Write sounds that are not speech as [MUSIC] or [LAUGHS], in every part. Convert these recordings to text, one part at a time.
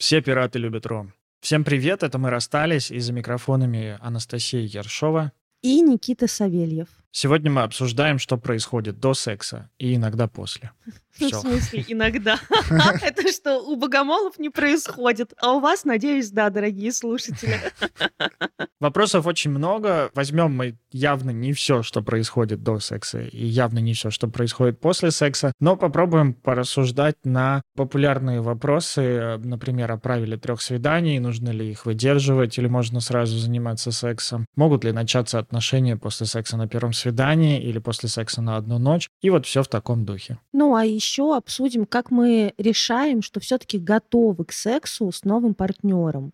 Все пираты любят ром. Всем привет, это мы расстались, и за микрофонами Анастасия Ершова и Никита Савельев. Сегодня мы обсуждаем, что происходит до секса и иногда после. Все. [LAUGHS] В смысле, иногда? [LAUGHS] [LAUGHS] Это что, у богомолов не происходит? А у вас, надеюсь, да, дорогие слушатели. Вопросов очень много. Возьмем мы явно не все, что происходит до секса, и явно не все, что происходит после секса, но попробуем порассуждать на популярные вопросы, например, о правиле трех свиданий, нужно ли их выдерживать, или можно сразу заниматься сексом, могут ли начаться отношения после секса на первом свидании или после секса на одну ночь, и вот все в таком духе. Ну, а еще еще обсудим, как мы решаем, что все-таки готовы к сексу с новым партнером.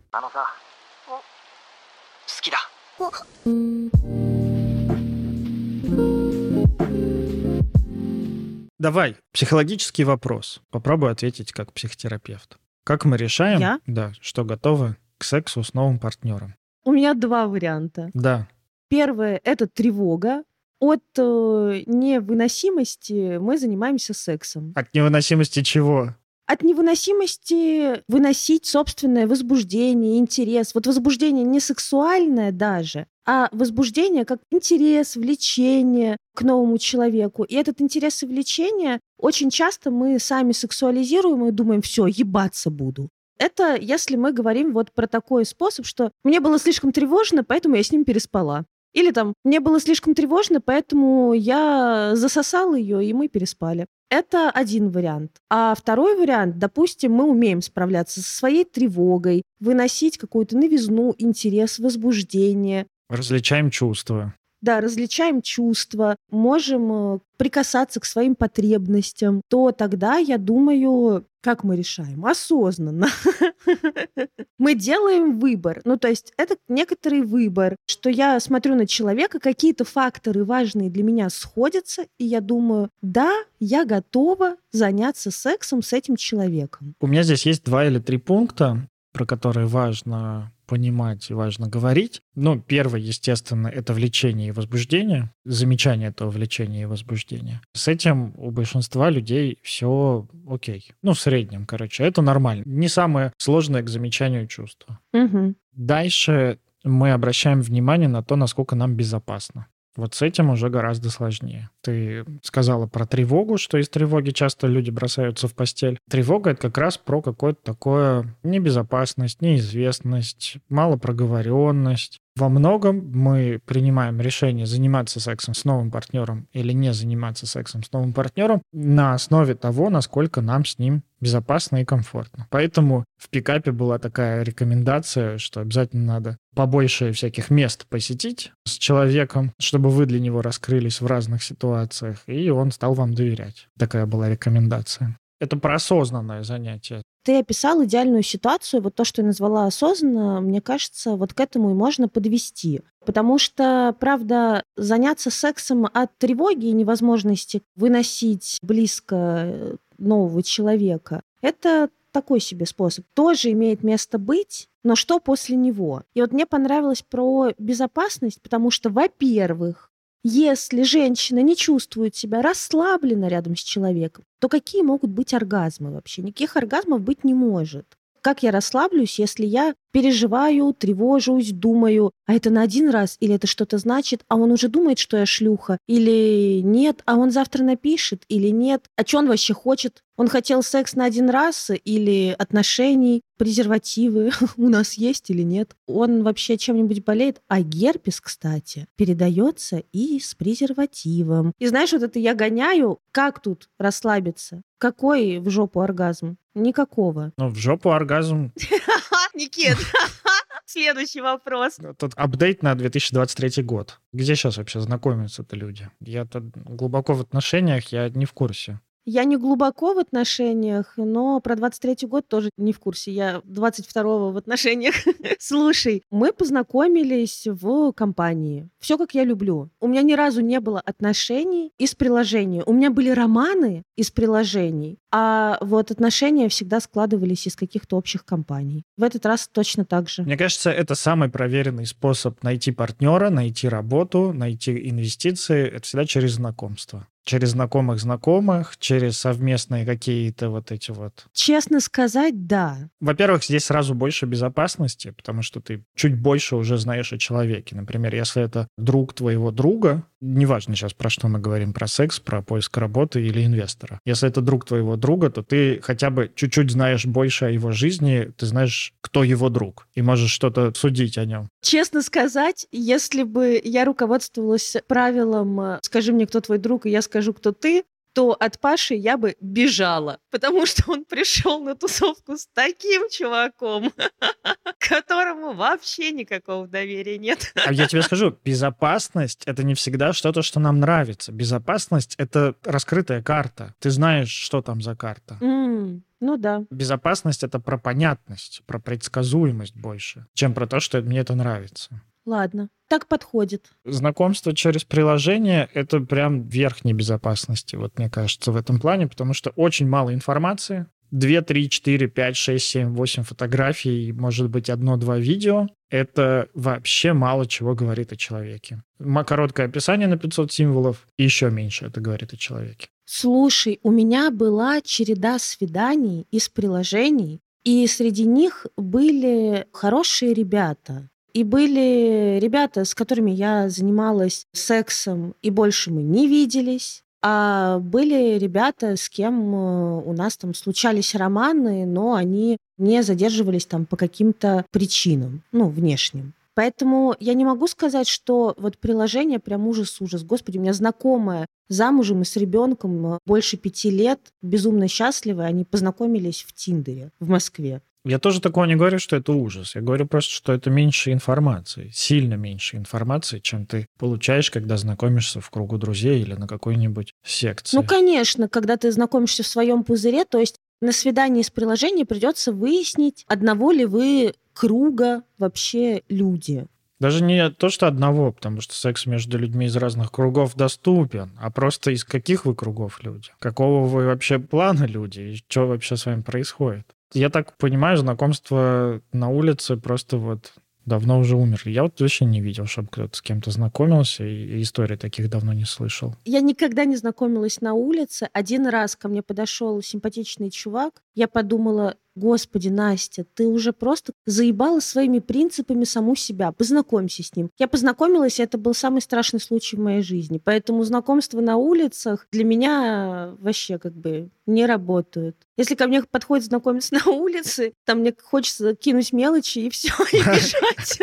Давай, психологический вопрос. Попробую ответить как психотерапевт. Как мы решаем, Я? да, что готовы к сексу с новым партнером? У меня два варианта. Да. Первое — это тревога, от э, невыносимости мы занимаемся сексом. От невыносимости чего? От невыносимости выносить собственное возбуждение, интерес. Вот возбуждение не сексуальное даже, а возбуждение как интерес, влечение к новому человеку. И этот интерес и влечение очень часто мы сами сексуализируем и думаем, все, ебаться буду. Это если мы говорим вот про такой способ, что мне было слишком тревожно, поэтому я с ним переспала. Или там, мне было слишком тревожно, поэтому я засосал ее, и мы переспали. Это один вариант. А второй вариант, допустим, мы умеем справляться со своей тревогой, выносить какую-то новизну, интерес, возбуждение. Различаем чувства да, различаем чувства, можем э, прикасаться к своим потребностям, то тогда, я думаю, как мы решаем? Осознанно. [LAUGHS] Мы делаем выбор. Ну, то есть это некоторый выбор, что я смотрю на человека, какие-то факторы важные для меня сходятся, и я думаю, да, я готова заняться сексом с этим человеком. У меня здесь есть два или три пункта, про которые важно понимать и важно говорить. Ну, первое, естественно, это влечение и возбуждение, замечание этого влечения и возбуждения. С этим у большинства людей все окей. Ну, в среднем, короче, это нормально. Не самое сложное к замечанию чувства. Угу. Дальше мы обращаем внимание на то, насколько нам безопасно. Вот с этим уже гораздо сложнее. Ты сказала про тревогу, что из тревоги часто люди бросаются в постель. Тревога — это как раз про какое-то такое небезопасность, неизвестность, малопроговоренность, во многом мы принимаем решение заниматься сексом с новым партнером или не заниматься сексом с новым партнером на основе того, насколько нам с ним безопасно и комфортно. Поэтому в пикапе была такая рекомендация, что обязательно надо побольше всяких мест посетить с человеком, чтобы вы для него раскрылись в разных ситуациях, и он стал вам доверять. Такая была рекомендация. Это про осознанное занятие. Ты описал идеальную ситуацию, вот то, что я назвала осознанно, мне кажется, вот к этому и можно подвести. Потому что, правда, заняться сексом от тревоги и невозможности выносить близко э, нового человека, это такой себе способ. Тоже имеет место быть, но что после него? И вот мне понравилось про безопасность, потому что, во-первых, если женщина не чувствует себя расслабленно рядом с человеком, то какие могут быть оргазмы вообще? Никаких оргазмов быть не может. Как я расслаблюсь, если я переживаю, тревожусь, думаю, а это на один раз, или это что-то значит, а он уже думает, что я шлюха, или нет, а он завтра напишет, или нет, а что он вообще хочет? Он хотел секс на один раз или отношений, презервативы [LAUGHS] у нас есть или нет? Он вообще чем-нибудь болеет? А герпес, кстати, передается и с презервативом. И знаешь, вот это я гоняю, как тут расслабиться? Какой в жопу оргазм? Никакого. Ну, в жопу оргазм. [LAUGHS] Никит, [LAUGHS] Следующий вопрос. Тут апдейт на 2023 год. Где сейчас вообще знакомятся-то люди? Я-то глубоко в отношениях, я не в курсе. Я не глубоко в отношениях, но про 23-й год тоже не в курсе. Я 22-го в отношениях. [LAUGHS] Слушай, мы познакомились в компании. Все как я люблю. У меня ни разу не было отношений из приложения. У меня были романы из приложений, а вот отношения всегда складывались из каких-то общих компаний. В этот раз точно так же. Мне кажется, это самый проверенный способ найти партнера, найти работу, найти инвестиции. Это всегда через знакомство Через знакомых знакомых, через совместные какие-то вот эти вот. Честно сказать, да. Во-первых, здесь сразу больше безопасности, потому что ты чуть больше уже знаешь о человеке. Например, если это друг твоего друга, неважно сейчас про что мы говорим, про секс, про поиск работы или инвестора. Если это друг твоего друга, то ты хотя бы чуть-чуть знаешь больше о его жизни, ты знаешь, кто его друг, и можешь что-то судить о нем. Честно сказать, если бы я руководствовалась правилом э, «скажи мне, кто твой друг, и я скажу, кто ты», то от Паши я бы бежала, потому что он пришел на тусовку с таким чуваком, [LAUGHS] которому вообще никакого доверия нет. А я тебе скажу, безопасность — это не всегда что-то, что нам нравится. Безопасность — это раскрытая карта. Ты знаешь, что там за карта. Mm. Ну да. Безопасность — это про понятность, про предсказуемость больше, чем про то, что мне это нравится. Ладно, так подходит. Знакомство через приложение — это прям верхней безопасности, вот мне кажется, в этом плане, потому что очень мало информации, 2, 3, 4, 5, 6, 7, 8 фотографий, может быть, одно-два видео, это вообще мало чего говорит о человеке. Короткое описание на 500 символов, и еще меньше это говорит о человеке. Слушай, у меня была череда свиданий из приложений, и среди них были хорошие ребята. И были ребята, с которыми я занималась сексом, и больше мы не виделись. А были ребята, с кем э, у нас там случались романы, но они не задерживались там по каким-то причинам, ну, внешним. Поэтому я не могу сказать, что вот приложение прям ужас-ужас. Господи, у меня знакомая замужем и с ребенком э, больше пяти лет, безумно счастливы, они познакомились в Тиндере в Москве. Я тоже такого не говорю, что это ужас. Я говорю просто, что это меньше информации, сильно меньше информации, чем ты получаешь, когда знакомишься в кругу друзей или на какой-нибудь секции. Ну, конечно, когда ты знакомишься в своем пузыре, то есть на свидании с приложением придется выяснить, одного ли вы круга вообще люди. Даже не то, что одного, потому что секс между людьми из разных кругов доступен, а просто из каких вы кругов люди, какого вы вообще плана люди, и что вообще с вами происходит. Я так понимаю, знакомство на улице просто вот давно уже умерли. Я вот вообще не видел, чтобы кто-то с кем-то знакомился, и истории таких давно не слышал. Я никогда не знакомилась на улице. Один раз ко мне подошел симпатичный чувак. Я подумала, Господи, Настя, ты уже просто заебала своими принципами саму себя. Познакомься с ним. Я познакомилась, и это был самый страшный случай в моей жизни. Поэтому знакомства на улицах для меня вообще как бы не работают. Если ко мне подходит знакомиться [LAUGHS] на улице, там мне хочется кинуть мелочи и все, и [LAUGHS] бежать.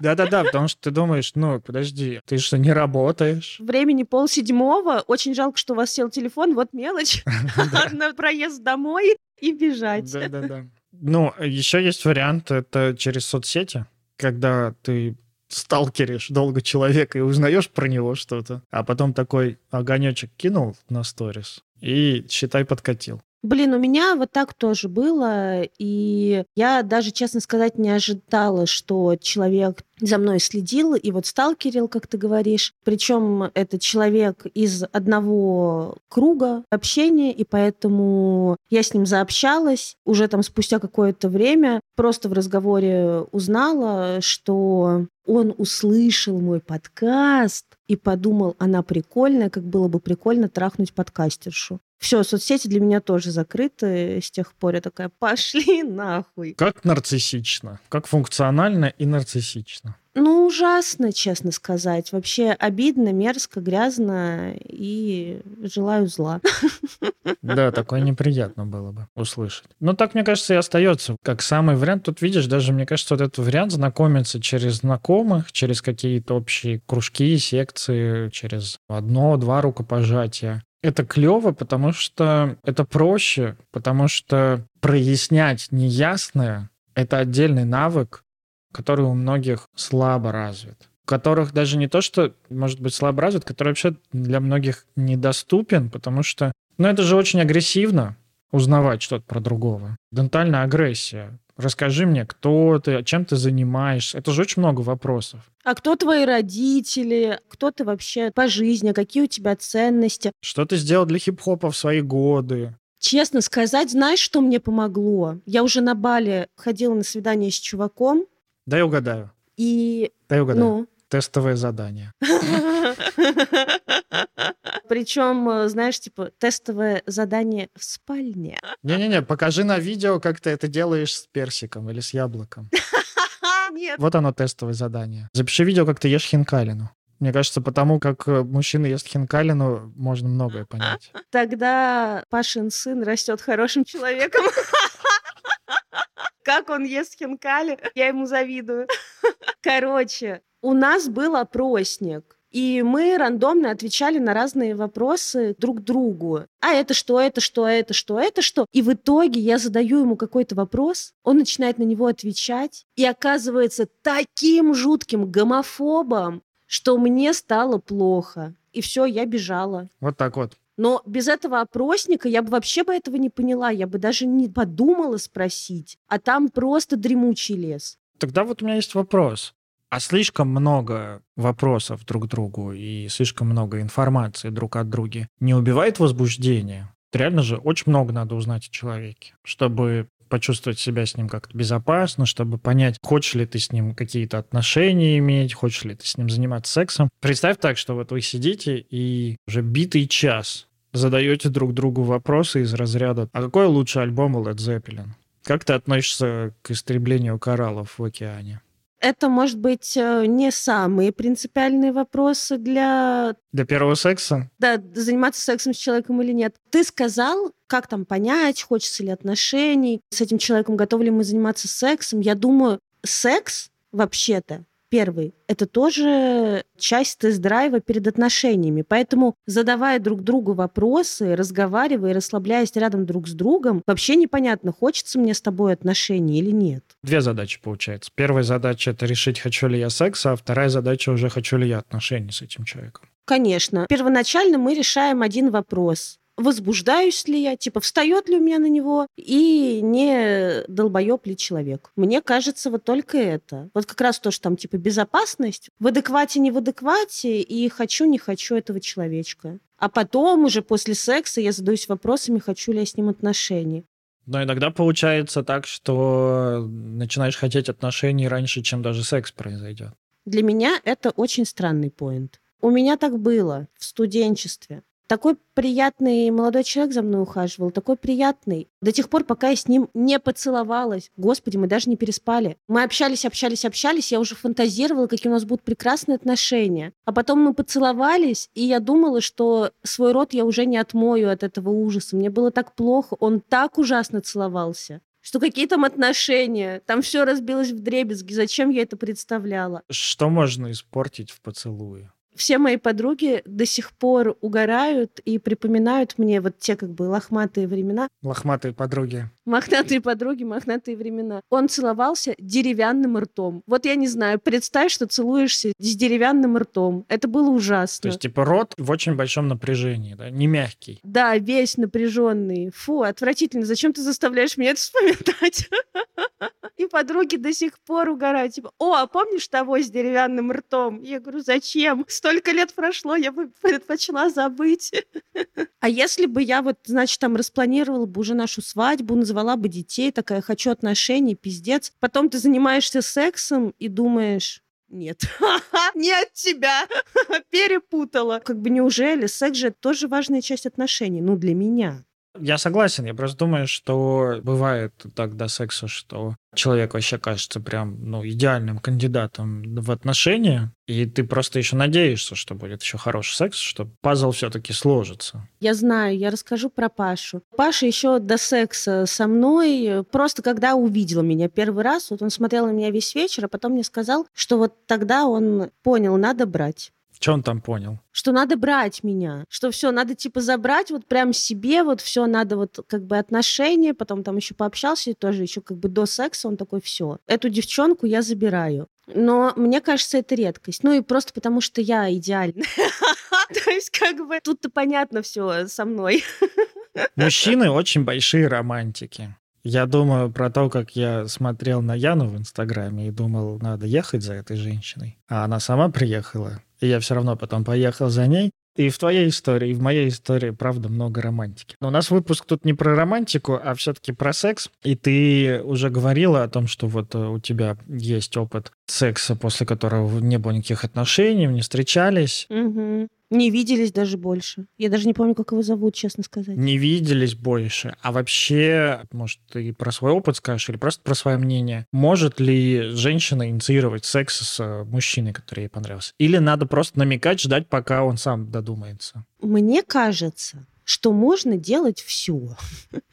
Да-да-да, потому что ты думаешь, ну, подожди, ты что, не работаешь? Времени пол седьмого. Очень жалко, что у вас сел телефон. Вот мелочь. [LAUGHS] [LAUGHS] На проезд домой и бежать. Да-да-да. Ну, еще есть вариант, это через соцсети, когда ты сталкеришь долго человека и узнаешь про него что-то, а потом такой огонечек кинул на сторис и, считай, подкатил. Блин, у меня вот так тоже было, и я даже, честно сказать, не ожидала, что человек за мной следил и вот сталкерил, как ты говоришь. Причем это человек из одного круга общения, и поэтому я с ним заобщалась. Уже там спустя какое-то время просто в разговоре узнала, что он услышал мой подкаст и подумал, она прикольная, как было бы прикольно трахнуть подкастершу. Все, соцсети для меня тоже закрыты. С тех пор я такая, пошли нахуй. Как нарциссично. Как функционально и нарциссично. Ну, ужасно, честно сказать. Вообще обидно, мерзко, грязно и желаю зла. [LAUGHS] Да, такое неприятно было бы услышать. Но так, мне кажется, и остается. Как самый вариант, тут видишь, даже, мне кажется, вот этот вариант знакомиться через знакомых, через какие-то общие кружки, секции, через одно-два рукопожатия это клево, потому что это проще, потому что прояснять неясное — это отдельный навык, который у многих слабо развит которых даже не то, что, может быть, слабо развит, который вообще для многих недоступен, потому что, ну, это же очень агрессивно узнавать что-то про другого. Дентальная агрессия. Расскажи мне, кто ты, чем ты занимаешься. Это же очень много вопросов. А кто твои родители? Кто ты вообще по жизни? Какие у тебя ценности? Что ты сделал для хип-хопа в свои годы? Честно сказать, знаешь, что мне помогло? Я уже на Бали ходила на свидание с чуваком. Дай угадаю. И... Дай угадаю. Ну? тестовое задание. [LAUGHS] Причем, э, знаешь, типа, тестовое задание в спальне. Не-не-не, покажи на видео, как ты это делаешь с персиком или с яблоком. [LAUGHS] Нет. Вот оно тестовое задание. Запиши видео, как ты ешь хинкалину. Мне кажется, потому как э, мужчина ест хинкалину, можно многое понять. Тогда Пашин сын растет хорошим человеком. [LAUGHS] Как он ест хинкали, я ему завидую. Короче, у нас был опросник. И мы рандомно отвечали на разные вопросы друг другу. А это что, это что, это что, это что? И в итоге я задаю ему какой-то вопрос, он начинает на него отвечать, и оказывается таким жутким гомофобом, что мне стало плохо. И все, я бежала. Вот так вот. Но без этого опросника я бы вообще бы этого не поняла, я бы даже не подумала спросить. А там просто дремучий лес. Тогда вот у меня есть вопрос. А слишком много вопросов друг к другу и слишком много информации друг от друга не убивает возбуждение? Реально же очень много надо узнать о человеке, чтобы почувствовать себя с ним как-то безопасно, чтобы понять, хочешь ли ты с ним какие-то отношения иметь, хочешь ли ты с ним заниматься сексом. Представь так, что вот вы сидите и уже битый час задаете друг другу вопросы из разряда «А какой лучший альбом у Led Zeppelin?» Как ты относишься к истреблению кораллов в океане? Это, может быть, э, не самые принципиальные вопросы для... Для первого секса? Да, заниматься сексом с человеком или нет. Ты сказал, как там понять, хочется ли отношений с этим человеком, готовы ли мы заниматься сексом. Я думаю, секс вообще-то Первый – это тоже часть тест-драйва перед отношениями. Поэтому, задавая друг другу вопросы, разговаривая, расслабляясь рядом друг с другом, вообще непонятно, хочется мне с тобой отношений или нет. Две задачи получается. Первая задача – это решить, хочу ли я секса, а вторая задача уже, хочу ли я отношений с этим человеком. Конечно. Первоначально мы решаем один вопрос возбуждаюсь ли я, типа, встает ли у меня на него, и не долбоеб ли человек. Мне кажется, вот только это. Вот как раз то, что там, типа, безопасность, в адеквате, не в адеквате, и хочу, не хочу этого человечка. А потом уже после секса я задаюсь вопросами, хочу ли я с ним отношений. Но иногда получается так, что начинаешь хотеть отношений раньше, чем даже секс произойдет. Для меня это очень странный поинт. У меня так было в студенчестве. Такой приятный молодой человек за мной ухаживал, такой приятный. До тех пор, пока я с ним не поцеловалась. Господи, мы даже не переспали. Мы общались, общались, общались, я уже фантазировала, какие у нас будут прекрасные отношения. А потом мы поцеловались, и я думала, что свой рот я уже не отмою от этого ужаса. Мне было так плохо, он так ужасно целовался что какие там отношения, там все разбилось в дребезги, зачем я это представляла? Что можно испортить в поцелуе? Все мои подруги до сих пор угорают и припоминают мне вот те как бы лохматые времена. Лохматые подруги. Мохнатые подруги, мохнатые времена. Он целовался деревянным ртом. Вот я не знаю, представь, что целуешься с деревянным ртом. Это было ужасно. То есть, типа, рот в очень большом напряжении, да? Не мягкий. Да, весь напряженный. Фу, отвратительно. Зачем ты заставляешь меня это вспоминать? [LAUGHS] И подруги до сих пор угорают. Типа, о, а помнишь того с деревянным ртом? Я говорю, зачем? Столько лет прошло, я бы предпочла забыть. [LAUGHS] А если бы я вот, значит, там распланировала бы уже нашу свадьбу, назвала бы детей, такая, хочу отношений, пиздец. Потом ты занимаешься сексом и думаешь, нет. [LAUGHS] Не от тебя. [LAUGHS] Перепутала. Как бы неужели секс же тоже важная часть отношений? Ну, для меня. Я согласен, я просто думаю, что бывает так до секса, что человек вообще кажется прям ну, идеальным кандидатом в отношения, и ты просто еще надеешься, что будет еще хороший секс, что пазл все-таки сложится. Я знаю, я расскажу про Пашу. Паша еще до секса со мной, просто когда увидел меня первый раз, вот он смотрел на меня весь вечер, а потом мне сказал, что вот тогда он понял, надо брать. Что он там понял? Что надо брать меня, что все надо типа забрать вот прям себе, вот все надо вот как бы отношения, потом там еще пообщался и тоже еще как бы до секса он такой все, эту девчонку я забираю. Но мне кажется, это редкость. Ну и просто потому, что я идеальна. [LAUGHS] То есть как бы тут-то понятно все со мной. [LAUGHS] Мужчины очень большие романтики. Я думаю про то, как я смотрел на Яну в Инстаграме и думал, надо ехать за этой женщиной. А она сама приехала и я все равно потом поехал за ней. И в твоей истории, и в моей истории, правда, много романтики. Но у нас выпуск тут не про романтику, а все-таки про секс. И ты уже говорила о том, что вот э, у тебя есть опыт секса, после которого не было никаких отношений, не встречались. Угу. Не виделись даже больше. Я даже не помню, как его зовут, честно сказать. Не виделись больше. А вообще, может, ты про свой опыт скажешь или просто про свое мнение? Может ли женщина инициировать секс с э, мужчиной, который ей понравился? Или надо просто намекать, ждать, пока он сам додумается? Мне кажется, что можно делать все.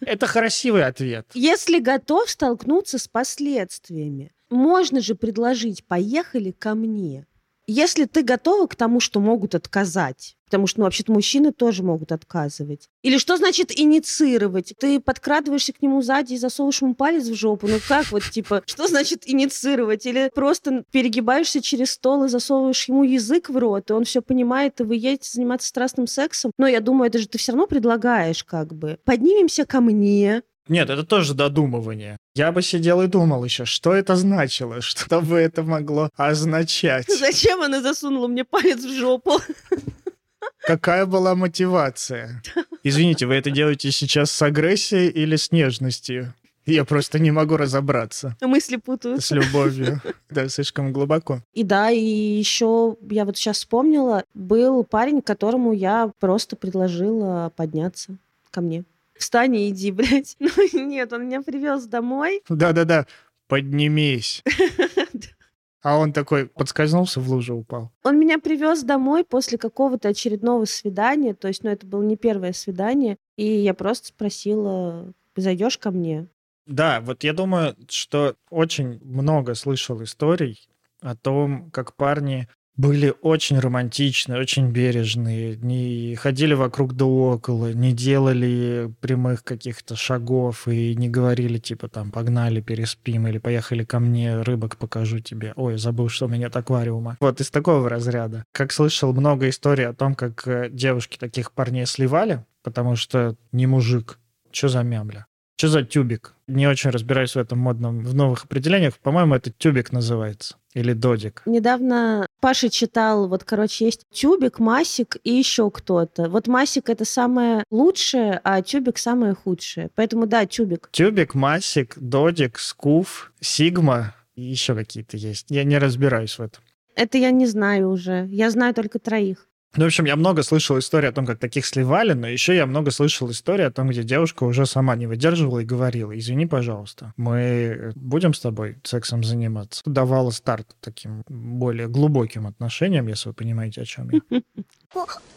Это красивый ответ. Если готов столкнуться с последствиями. Можно же предложить «поехали ко мне». Если ты готова к тому, что могут отказать, потому что, ну, вообще-то мужчины тоже могут отказывать. Или что значит инициировать? Ты подкрадываешься к нему сзади и засовываешь ему палец в жопу. Ну как вот, типа, [LAUGHS] что значит инициировать? Или просто перегибаешься через стол и засовываешь ему язык в рот, и он все понимает, и вы едете заниматься страстным сексом. Но я думаю, это же ты все равно предлагаешь как бы. Поднимемся ко мне, нет, это тоже додумывание. Я бы сидел и думал еще, что это значило, [LAUGHS] что бы это могло означать. [LAUGHS] Зачем она засунула мне палец в жопу? [LAUGHS] Какая была мотивация? Извините, вы это делаете сейчас с агрессией или с нежностью? Я просто не могу разобраться. Мысли путаются. С любовью. Да, слишком глубоко. И да, и еще я вот сейчас вспомнила, был парень, которому я просто предложила подняться ко мне встань и иди, [LAUGHS] блядь. Ну нет, он меня привез домой. Да-да-да, поднимись. [LAUGHS] А он такой подскользнулся, в лужу упал. Он меня привез домой после какого-то очередного свидания. То есть, ну, это было не первое свидание. И я просто спросила, зайдешь ко мне? Да, вот я думаю, что очень много слышал историй о том, как парни были очень романтичны, очень бережные, не ходили вокруг да около, не делали прямых каких-то шагов и не говорили типа там погнали, переспим или поехали ко мне, рыбок покажу тебе. Ой, забыл, что у меня нет аквариума. Вот из такого разряда. Как слышал много историй о том, как э, девушки таких парней сливали, потому что не мужик. Что за мямля? Что за тюбик? Не очень разбираюсь в этом модном, в новых определениях. По-моему, это тюбик называется. Или додик. Недавно Паша читал, вот, короче, есть тюбик, масик и еще кто-то. Вот масик это самое лучшее, а тюбик самое худшее. Поэтому да, тюбик. Тюбик, масик, додик, скуф, сигма и еще какие-то есть. Я не разбираюсь в этом. Это я не знаю уже. Я знаю только троих. Ну, в общем, я много слышал истории о том, как таких сливали, но еще я много слышал истории о том, где девушка уже сама не выдерживала и говорила, извини, пожалуйста, мы будем с тобой сексом заниматься. Давала старт таким более глубоким отношениям, если вы понимаете, о чем я.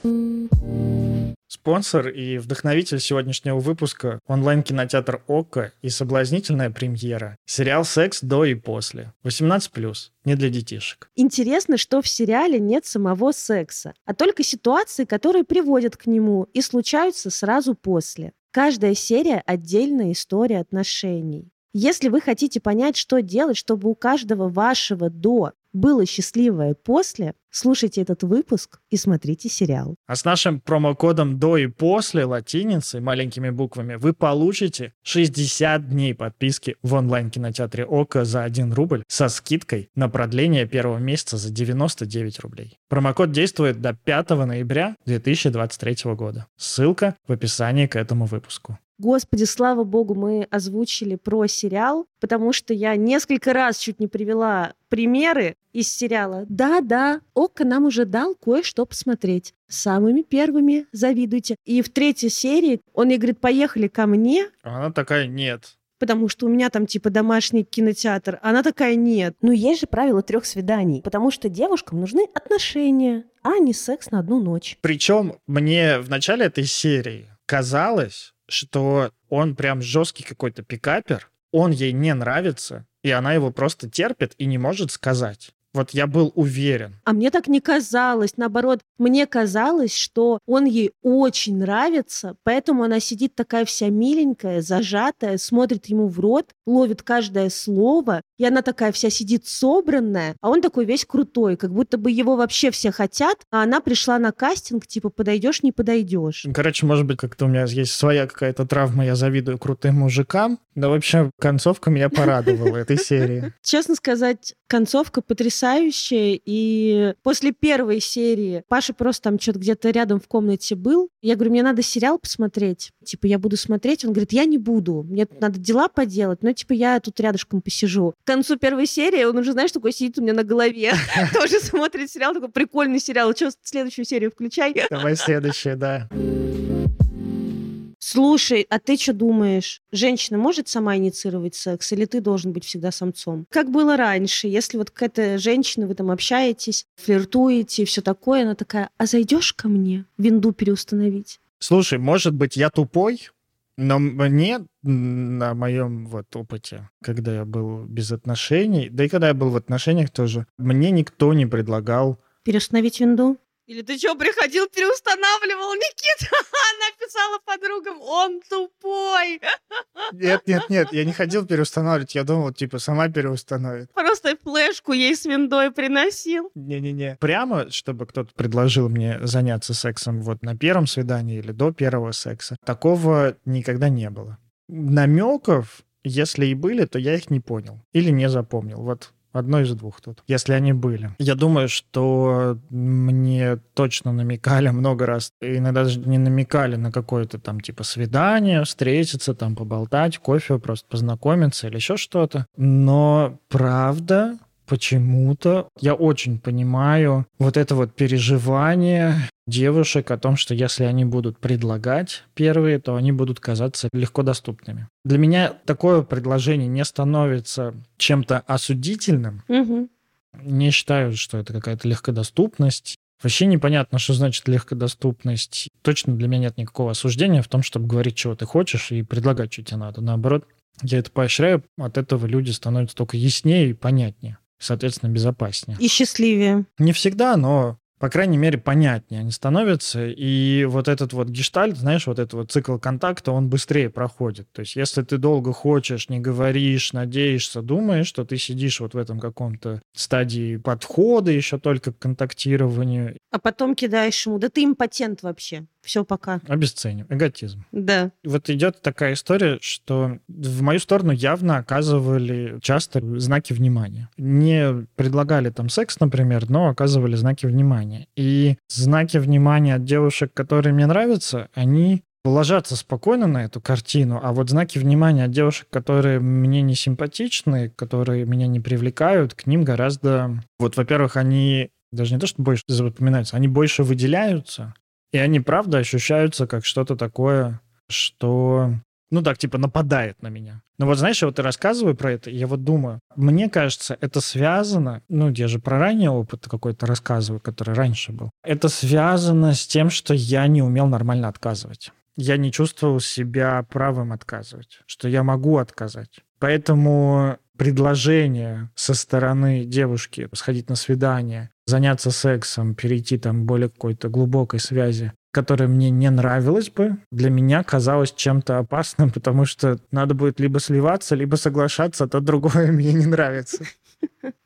[LAUGHS] Спонсор и вдохновитель сегодняшнего выпуска — онлайн-кинотеатр «Око» и соблазнительная премьера. Сериал «Секс до и после». 18+, не для детишек. Интересно, что в сериале нет самого секса, а только ситуации, которые приводят к нему и случаются сразу после. Каждая серия — отдельная история отношений. Если вы хотите понять, что делать, чтобы у каждого вашего «до» было счастливое после, слушайте этот выпуск и смотрите сериал. А с нашим промокодом «до» и «после» латиницей, маленькими буквами, вы получите 60 дней подписки в онлайн-кинотеатре ОКО за 1 рубль со скидкой на продление первого месяца за 99 рублей. Промокод действует до 5 ноября 2023 года. Ссылка в описании к этому выпуску. Господи, слава богу, мы озвучили про сериал, потому что я несколько раз чуть не привела примеры из сериала. Да-да, Ока нам уже дал кое-что посмотреть. Самыми первыми завидуйте. И в третьей серии он ей говорит, поехали ко мне. А она такая, нет потому что у меня там типа домашний кинотеатр. Она такая, нет. Ну, есть же правило трех свиданий, потому что девушкам нужны отношения, а не секс на одну ночь. Причем мне в начале этой серии казалось, что он прям жесткий какой-то пикапер, он ей не нравится, и она его просто терпит и не может сказать. Вот я был уверен. А мне так не казалось. Наоборот, мне казалось, что он ей очень нравится, поэтому она сидит такая вся миленькая, зажатая, смотрит ему в рот, ловит каждое слово, и она такая вся сидит собранная, а он такой весь крутой, как будто бы его вообще все хотят, а она пришла на кастинг, типа, подойдешь, не подойдешь. Короче, может быть, как-то у меня есть своя какая-то травма, я завидую крутым мужикам, но вообще концовка меня порадовала этой [LAUGHS] серии. Честно сказать, концовка потрясающая потрясающее. И после первой серии Паша просто там что-то где-то рядом в комнате был. Я говорю, мне надо сериал посмотреть. Типа, я буду смотреть. Он говорит, я не буду. Мне тут надо дела поделать. Но, типа, я тут рядышком посижу. К концу первой серии он уже, знаешь, такой сидит у меня на голове. [LAUGHS] [LAUGHS] Тоже смотрит сериал. Такой прикольный сериал. Что, следующую серию включай. Давай следующее, да. Слушай, а ты что думаешь? Женщина может сама инициировать секс, или ты должен быть всегда самцом? Как было раньше, если вот какая-то женщина, вы там общаетесь, флиртуете и все такое, она такая, а зайдешь ко мне винду переустановить? Слушай, может быть, я тупой, но мне на моем вот опыте, когда я был без отношений, да и когда я был в отношениях тоже, мне никто не предлагал Переустановить винду? Или ты что, приходил, переустанавливал, Никита? [LAUGHS] Написала подругам, он тупой. Нет, [LAUGHS] нет, нет, я не ходил переустанавливать, я думал, типа, сама переустановит. Просто флешку ей с виндой приносил. Не-не-не. Прямо, чтобы кто-то предложил мне заняться сексом вот на первом свидании или до первого секса, такого никогда не было. Намеков, если и были, то я их не понял или не запомнил. Вот Одно из двух тут, если они были. Я думаю, что мне точно намекали много раз, иногда даже не намекали на какое-то там типа свидание, встретиться, там поболтать, кофе, просто познакомиться или еще что-то. Но правда, почему-то я очень понимаю вот это вот переживание девушек о том, что если они будут предлагать первые, то они будут казаться легко доступными. Для меня такое предложение не становится чем-то осудительным. Угу. Не считаю, что это какая-то легкодоступность. Вообще непонятно, что значит легкодоступность. Точно для меня нет никакого осуждения в том, чтобы говорить, чего ты хочешь, и предлагать, что тебе надо. Наоборот, я это поощряю, от этого люди становятся только яснее и понятнее соответственно, безопаснее. И счастливее. Не всегда, но по крайней мере, понятнее они становятся. И вот этот вот гештальт, знаешь, вот этот вот цикл контакта, он быстрее проходит. То есть если ты долго хочешь, не говоришь, надеешься, думаешь, что ты сидишь вот в этом каком-то стадии подхода еще только к контактированию. А потом кидаешь ему, да ты импотент вообще. Все пока. Обесценим. Эготизм. Да. Вот идет такая история, что в мою сторону явно оказывали часто знаки внимания. Не предлагали там секс, например, но оказывали знаки внимания. И знаки внимания от девушек, которые мне нравятся, они ложатся спокойно на эту картину, а вот знаки внимания от девушек, которые мне не симпатичны, которые меня не привлекают, к ним гораздо... Вот, во-первых, они даже не то, что больше запоминаются, они больше выделяются, и они, правда, ощущаются как что-то такое, что, ну так, типа, нападает на меня. Но вот знаешь, я вот и рассказываю про это, я вот думаю, мне кажется, это связано, ну, я же про ранний опыт какой-то рассказываю, который раньше был. Это связано с тем, что я не умел нормально отказывать. Я не чувствовал себя правым отказывать, что я могу отказать. Поэтому предложение со стороны девушки сходить на свидание, заняться сексом, перейти там более какой-то глубокой связи, которая мне не нравилась бы, для меня казалось чем-то опасным, [LAUGHS] потому что надо будет либо сливаться, либо соглашаться, а то другое [LAUGHS] мне не нравится. [LAUGHS]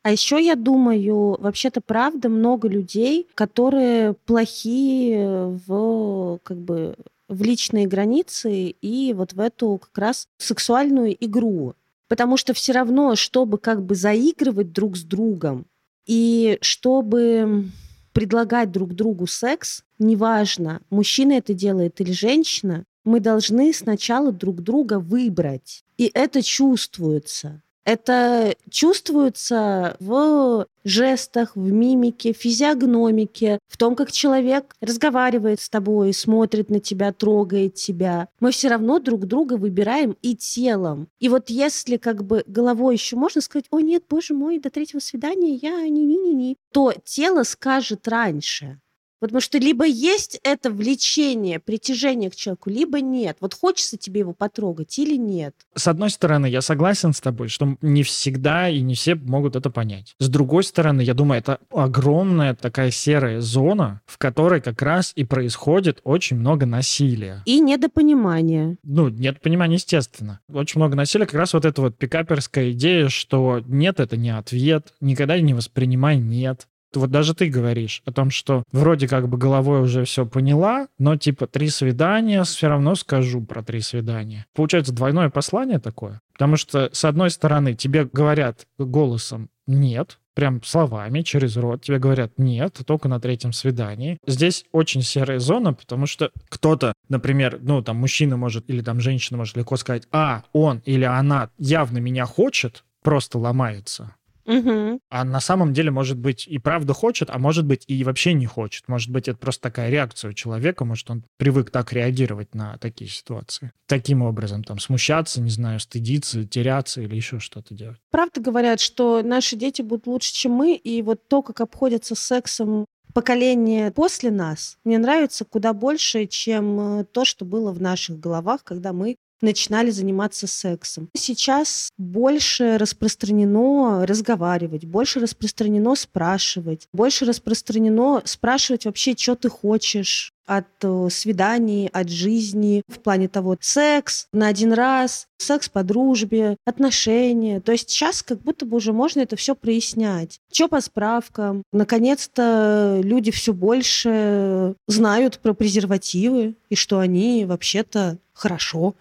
А еще я думаю, вообще-то правда много людей, которые плохие в как бы в личные границы и вот в эту как раз сексуальную игру. Потому что все равно, чтобы как бы заигрывать друг с другом и чтобы предлагать друг другу секс, неважно, мужчина это делает или женщина, мы должны сначала друг друга выбрать. И это чувствуется. Это чувствуется в жестах, в мимике, физиогномике, в том, как человек разговаривает с тобой, смотрит на тебя, трогает тебя. Мы все равно друг друга выбираем и телом. И вот если как бы головой еще можно сказать, о нет, боже мой, до третьего свидания я не-не-не-не, то тело скажет раньше. Потому что либо есть это влечение, притяжение к человеку, либо нет. Вот хочется тебе его потрогать или нет. С одной стороны, я согласен с тобой, что не всегда и не все могут это понять. С другой стороны, я думаю, это огромная такая серая зона, в которой как раз и происходит очень много насилия. И недопонимания. Ну, недопонимания, естественно. Очень много насилия. Как раз вот эта вот пикаперская идея, что нет, это не ответ, никогда не воспринимай нет. Вот даже ты говоришь о том, что вроде как бы головой уже все поняла, но типа три свидания, все равно скажу про три свидания. Получается двойное послание такое. Потому что, с одной стороны, тебе говорят голосом «нет», прям словами, через рот тебе говорят «нет», только на третьем свидании. Здесь очень серая зона, потому что кто-то, например, ну, там, мужчина может или там женщина может легко сказать «а, он или она явно меня хочет», просто ломается. Угу. А на самом деле, может быть, и правда хочет, а может быть, и вообще не хочет. Может быть, это просто такая реакция у человека, может, он привык так реагировать на такие ситуации. Таким образом, там, смущаться, не знаю, стыдиться, теряться или еще что-то делать. Правда говорят, что наши дети будут лучше, чем мы, и вот то, как обходятся с сексом поколение после нас, мне нравится куда больше, чем э, то, что было в наших головах, когда мы начинали заниматься сексом. Сейчас больше распространено разговаривать, больше распространено спрашивать, больше распространено спрашивать вообще, что ты хочешь, от э, свиданий, от жизни, в плане того, секс на один раз, секс по дружбе, отношения. То есть сейчас как будто бы уже можно это все прояснять. Что по справкам? Наконец-то люди все больше знают про презервативы и что они вообще-то хорошо.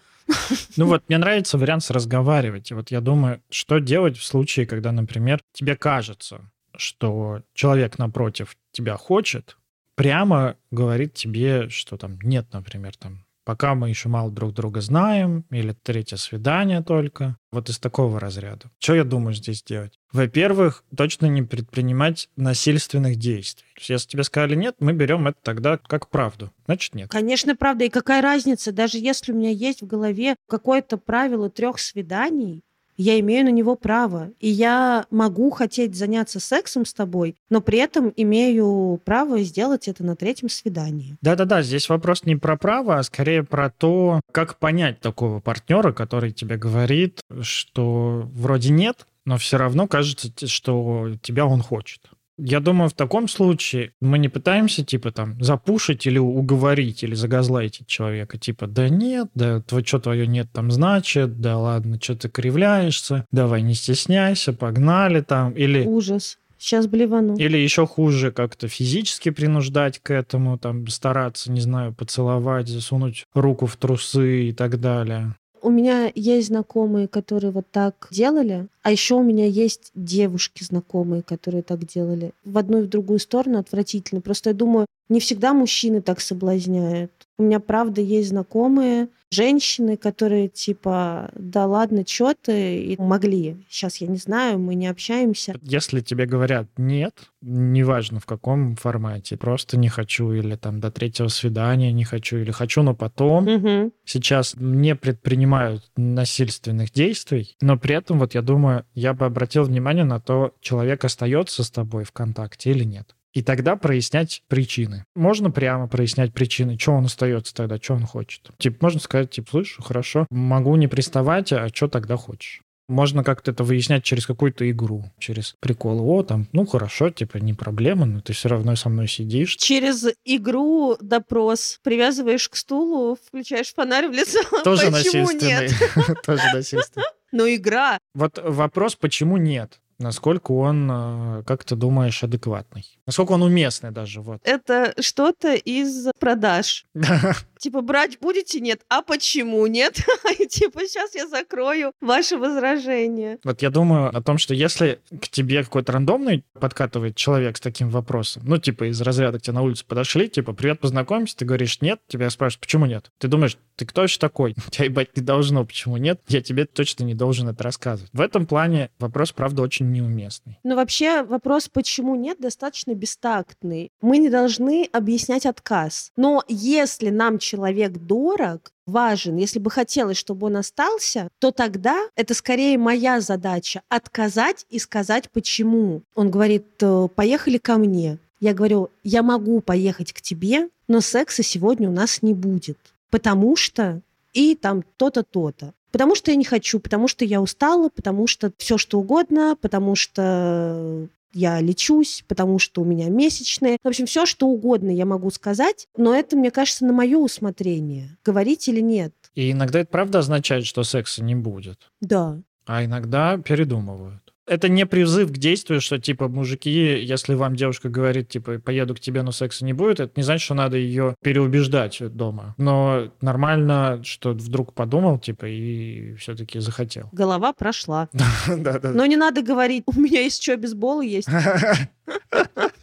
Ну вот, мне нравится вариант разговаривать. И вот я думаю, что делать в случае, когда, например, тебе кажется, что человек напротив тебя хочет, прямо говорит тебе, что там нет, например, там пока мы еще мало друг друга знаем, или третье свидание только. Вот из такого разряда. Что я думаю здесь делать? Во-первых, точно не предпринимать насильственных действий. То есть, если тебе сказали нет, мы берем это тогда как правду. Значит, нет. Конечно, правда. И какая разница, даже если у меня есть в голове какое-то правило трех свиданий, я имею на него право. И я могу хотеть заняться сексом с тобой, но при этом имею право сделать это на третьем свидании. Да-да-да, здесь вопрос не про право, а скорее про то, как понять такого партнера, который тебе говорит, что вроде нет, но все равно кажется, что тебя он хочет. Я думаю, в таком случае мы не пытаемся, типа, там, запушить или уговорить, или загазлайтить человека. Типа, да нет, да твое, что твое нет там значит, да ладно, что ты кривляешься, давай не стесняйся, погнали там. Или... Ужас. Сейчас блевану. Или еще хуже, как-то физически принуждать к этому, там, стараться, не знаю, поцеловать, засунуть руку в трусы и так далее. У меня есть знакомые, которые вот так делали, а еще у меня есть девушки знакомые, которые так делали. В одну и в другую сторону отвратительно. Просто я думаю, не всегда мужчины так соблазняют. У меня, правда, есть знакомые женщины, которые типа, да ладно, что ты, и могли. Сейчас я не знаю, мы не общаемся. Если тебе говорят нет, неважно в каком формате, просто не хочу, или там до третьего свидания не хочу, или хочу, но потом, угу. сейчас не предпринимают насильственных действий, но при этом, вот я думаю, я бы обратил внимание на то, человек остается с тобой в контакте или нет. И тогда прояснять причины. Можно прямо прояснять причины, что он остается тогда, что он хочет. Типа, можно сказать, типа, слышь, хорошо, могу не приставать, а что тогда хочешь? Можно как-то это выяснять через какую-то игру, через прикол. О, там, ну хорошо, типа, не проблема, но ты все равно со мной сидишь. Через игру допрос привязываешь к стулу, включаешь фонарь в лицо. [LAUGHS] Тоже Почему насильственный. [LAUGHS] Тоже насильственный. [LAUGHS] Но игра. Вот вопрос, почему нет? Насколько он, э, как ты думаешь, адекватный. Насколько он уместный даже, вот. Это что-то из продаж. [LAUGHS] Типа, брать будете? Нет. А почему нет? [LAUGHS] Типа, сейчас я закрою ваше возражение. Вот я думаю о том, что если к тебе какой-то рандомный подкатывает человек с таким вопросом, ну, типа, из разряда к тебе на улице подошли, типа, привет, познакомимся, ты говоришь нет, тебя спрашивают, почему нет? Ты думаешь, ты кто еще такой? [LAUGHS] Тебя ебать не должно, почему нет? Я тебе точно не должен это рассказывать. В этом плане вопрос, правда, очень неуместный. Но вообще вопрос, почему нет, достаточно бестактный. Мы не должны объяснять отказ. Но если нам человек дорог, важен, если бы хотелось, чтобы он остался, то тогда это скорее моя задача отказать и сказать почему. Он говорит, «Э, поехали ко мне. Я говорю, я могу поехать к тебе, но секса сегодня у нас не будет, потому что и там то-то, то-то. Потому что я не хочу, потому что я устала, потому что все что угодно, потому что я лечусь, потому что у меня месячные. В общем, все, что угодно я могу сказать, но это, мне кажется, на мое усмотрение. Говорить или нет. И иногда это правда означает, что секса не будет. Да. А иногда передумывают. Это не призыв к действию, что, типа, мужики, если вам девушка говорит, типа, поеду к тебе, но секса не будет, это не значит, что надо ее переубеждать дома. Но нормально, что вдруг подумал, типа, и все-таки захотел. Голова прошла. [LAUGHS] Но не надо говорить, у меня есть что, бейсбол есть. [LAUGHS]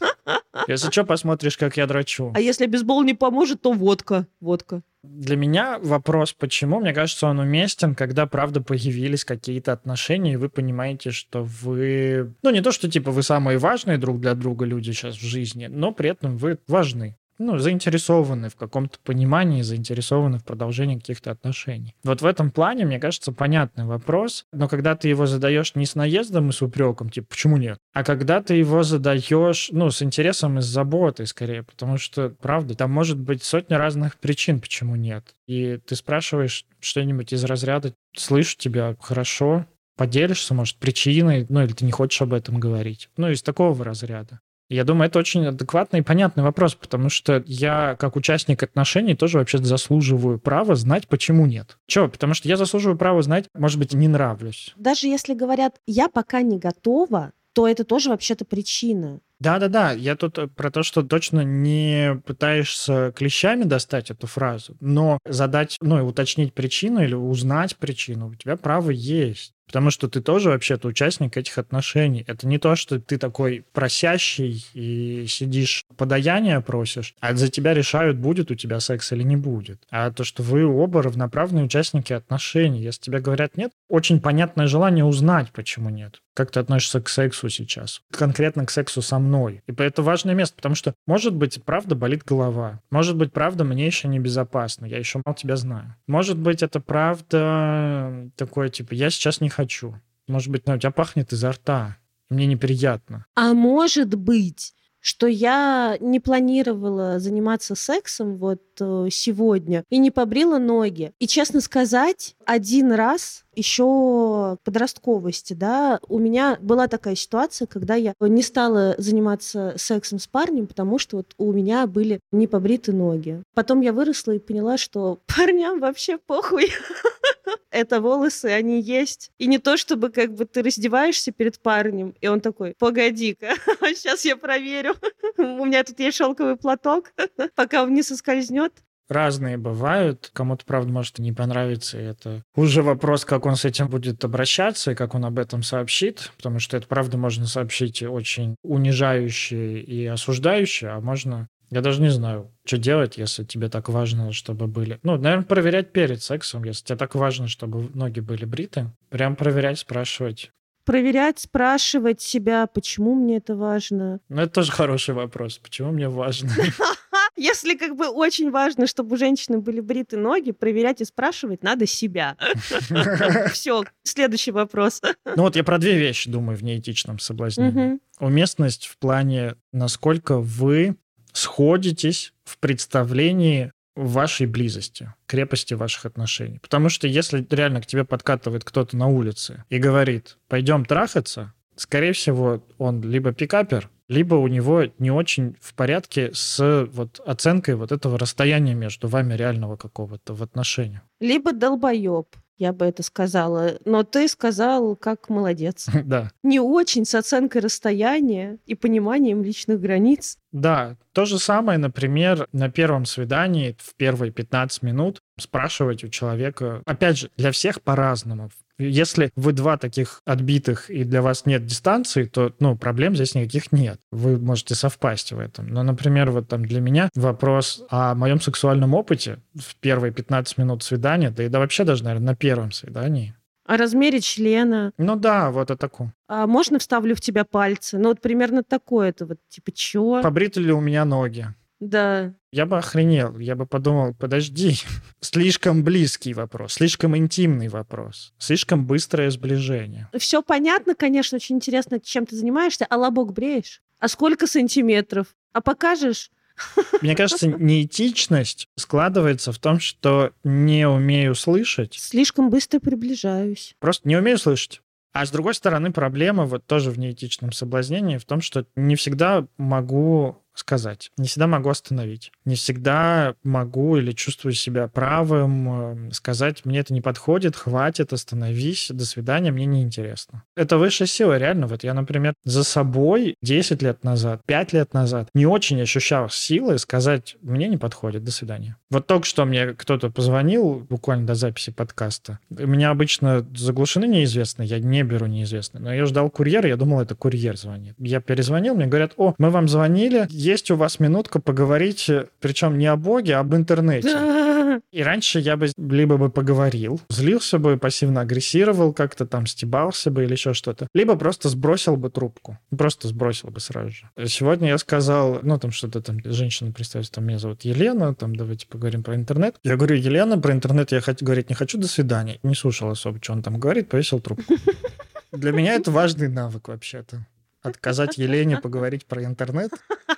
Если что, посмотришь, как я драчу. А если бейсбол не поможет, то водка. Водка. Для меня вопрос, почему, мне кажется, он уместен, когда, правда, появились какие-то отношения, и вы понимаете, что вы... Ну, не то, что, типа, вы самые важные друг для друга люди сейчас в жизни, но при этом вы важны ну, заинтересованы в каком-то понимании, заинтересованы в продолжении каких-то отношений. Вот в этом плане, мне кажется, понятный вопрос, но когда ты его задаешь не с наездом и с упреком, типа, почему нет, а когда ты его задаешь, ну, с интересом и с заботой скорее, потому что, правда, там может быть сотня разных причин, почему нет. И ты спрашиваешь что-нибудь из разряда «слышу тебя хорошо», поделишься, может, причиной, ну, или ты не хочешь об этом говорить. Ну, из такого разряда. Я думаю, это очень адекватный и понятный вопрос, потому что я, как участник отношений, тоже вообще заслуживаю права знать, почему нет. Чего? Потому что я заслуживаю права знать, может быть, не нравлюсь. Даже если говорят, я пока не готова, то это тоже вообще-то причина. Да-да-да, я тут э, про то, что точно не пытаешься клещами достать эту фразу, но задать, ну и уточнить причину или узнать причину, у тебя право есть. Потому что ты тоже вообще-то участник этих отношений. Это не то, что ты такой просящий и сидишь подаяние просишь, а за тебя решают, будет у тебя секс или не будет. А то, что вы оба равноправные участники отношений. Если тебе говорят нет, очень понятное желание узнать, почему нет. Как ты относишься к сексу сейчас? Конкретно к сексу со мной. И это важное место, потому что, может быть, правда болит голова. Может быть, правда мне еще небезопасно. Я еще мало тебя знаю. Может быть, это правда такое, типа, я сейчас не хочу. Может быть, ну, у тебя пахнет изо рта. Мне неприятно. А может быть, что я не планировала заниматься сексом вот э, сегодня и не побрила ноги. И, честно сказать, один раз еще подростковости, да, у меня была такая ситуация, когда я не стала заниматься сексом с парнем, потому что вот у меня были непобриты ноги. Потом я выросла и поняла, что [LAUGHS] парням вообще похуй. [LAUGHS] Это волосы, они есть. И не то, чтобы как бы ты раздеваешься перед парнем, и он такой, погоди-ка, [LAUGHS] сейчас я проверю. У меня тут есть шелковый платок, пока он не соскользнет разные бывают. Кому-то, правда, может не понравиться. И это уже вопрос, как он с этим будет обращаться и как он об этом сообщит. Потому что это, правда, можно сообщить очень унижающее и осуждающее, а можно я даже не знаю, что делать, если тебе так важно, чтобы были... Ну, наверное, проверять перед сексом, если тебе так важно, чтобы ноги были бриты. Прям проверять, спрашивать. Проверять, спрашивать себя, почему мне это важно. Ну, это тоже хороший вопрос. Почему мне важно? [LAUGHS] Если как бы очень важно, чтобы у женщины были бриты ноги, проверять и спрашивать надо себя. [LAUGHS] Все, следующий вопрос. Ну вот я про две вещи думаю в неэтичном соблазнении. Уместность в плане, насколько вы сходитесь в представлении вашей близости, крепости ваших отношений. Потому что если реально к тебе подкатывает кто-то на улице и говорит, пойдем трахаться, скорее всего, он либо пикапер, либо у него не очень в порядке с вот оценкой вот этого расстояния между вами реального какого-то в отношениях. Либо долбоеб я бы это сказала. Но ты сказал, как молодец. [LAUGHS] Да. Не очень с оценкой расстояния и пониманием личных границ. Да, то же самое, например, на первом свидании в первые 15 минут спрашивать у человека, опять же, для всех по-разному. Если вы два таких отбитых и для вас нет дистанции, то ну, проблем здесь никаких нет. Вы можете совпасть в этом. Но, например, вот там для меня вопрос о моем сексуальном опыте в первые 15 минут свидания, да и да вообще даже, наверное, на первом свидании, о размере члена. Ну да, вот о таком. А можно вставлю в тебя пальцы? Ну вот примерно такое-то вот, типа, чё? Побриты ли у меня ноги? Да. Я бы охренел. Я бы подумал, подожди, [LAUGHS] слишком близкий вопрос, слишком интимный вопрос, слишком быстрое сближение. Все понятно, конечно, очень интересно, чем ты занимаешься, а лобок бреешь? А сколько сантиметров? А покажешь? [LAUGHS] Мне кажется, неэтичность складывается в том, что не умею слышать. Слишком быстро приближаюсь. Просто не умею слышать. А с другой стороны, проблема вот тоже в неэтичном соблазнении в том, что не всегда могу сказать, не всегда могу остановить, не всегда могу или чувствую себя правым э, сказать, мне это не подходит, хватит, остановись, до свидания, мне неинтересно. Это высшая сила, реально. Вот я, например, за собой 10 лет назад, 5 лет назад не очень ощущал силы сказать, мне не подходит, до свидания. Вот только что мне кто-то позвонил, буквально до записи подкаста. У меня обычно заглушены неизвестные, я не беру неизвестные. Но я ждал курьера, я думал, это курьер звонит. Я перезвонил, мне говорят, о, мы вам звонили, есть у вас минутка поговорить, причем не о Боге, а об интернете. [LAUGHS] И раньше я бы либо бы поговорил, злился бы, пассивно агрессировал, как-то там стебался бы или еще что-то, либо просто сбросил бы трубку. Просто сбросил бы сразу же. Сегодня я сказал, ну, там что-то там, женщина представится, там, меня зовут Елена, там, давайте поговорим про интернет. Я говорю, Елена, про интернет я хоть, говорить не хочу, до свидания. Не слушал особо, что он там говорит, повесил трубку. [LAUGHS] Для меня это важный навык вообще-то. Отказать Елене поговорить про интернет. [LAUGHS]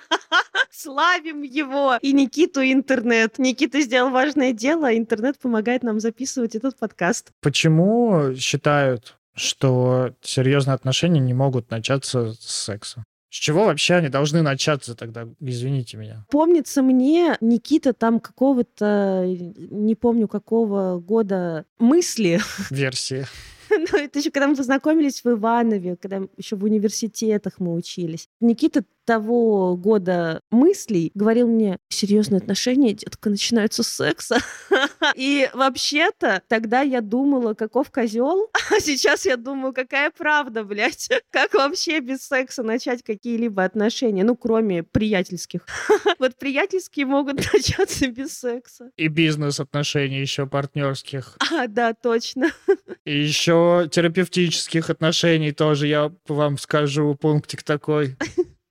Славим его! И Никиту интернет. Никита сделал важное дело, а интернет помогает нам записывать этот подкаст. Почему считают, что серьезные отношения не могут начаться с секса? С чего вообще они должны начаться тогда? Извините меня. Помнится мне, Никита там какого-то, не помню какого года, мысли. [LAUGHS] Версии. Ну, это еще когда мы познакомились в Иванове, когда еще в университетах мы учились. Никита того года мыслей говорил мне, серьезные отношения, детка, начинаются с секса. [LAUGHS] И вообще-то тогда я думала, каков козел, [LAUGHS] а сейчас я думаю, какая правда, блядь. [LAUGHS] Как вообще без секса начать какие-либо отношения, ну, кроме приятельских. Вот приятельские могут начаться без секса. И бизнес-отношений еще партнерских. А, да, точно. И еще терапевтических отношений тоже, я вам скажу, пунктик такой.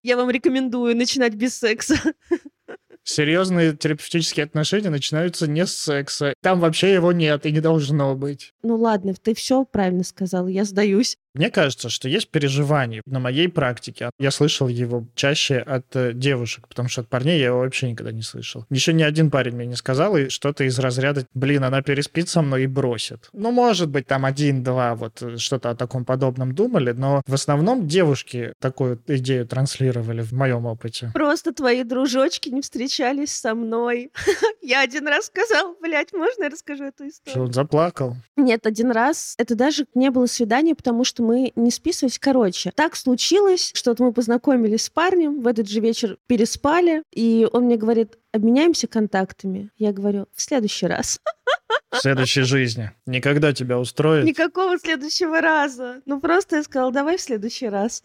Я вам рекомендую начинать без секса. [LAUGHS] Серьезные терапевтические отношения начинаются не с секса. Там вообще его нет и не должно быть. Ну ладно, ты все правильно сказал, я сдаюсь. Мне кажется, что есть переживания на моей практике. Я слышал его чаще от э, девушек, потому что от парней я его вообще никогда не слышал. Еще ни один парень мне не сказал и что-то из разряда, блин, она переспит со мной и бросит. Ну, может быть, там один-два вот э, что-то о таком подобном думали, но в основном девушки такую идею транслировали в моем опыте. Просто твои дружочки не встречались со мной. [LAUGHS] Я один раз сказал, блядь, можно я расскажу эту историю? Что он заплакал? Нет, один раз. Это даже не было свидания, потому что мы не списывались. Короче, так случилось, что мы познакомились с парнем, в этот же вечер переспали, и он мне говорит, обменяемся контактами. Я говорю, в следующий раз. В следующей жизни. Никогда тебя устроит? Никакого следующего раза. Ну, просто я сказала, давай в следующий раз.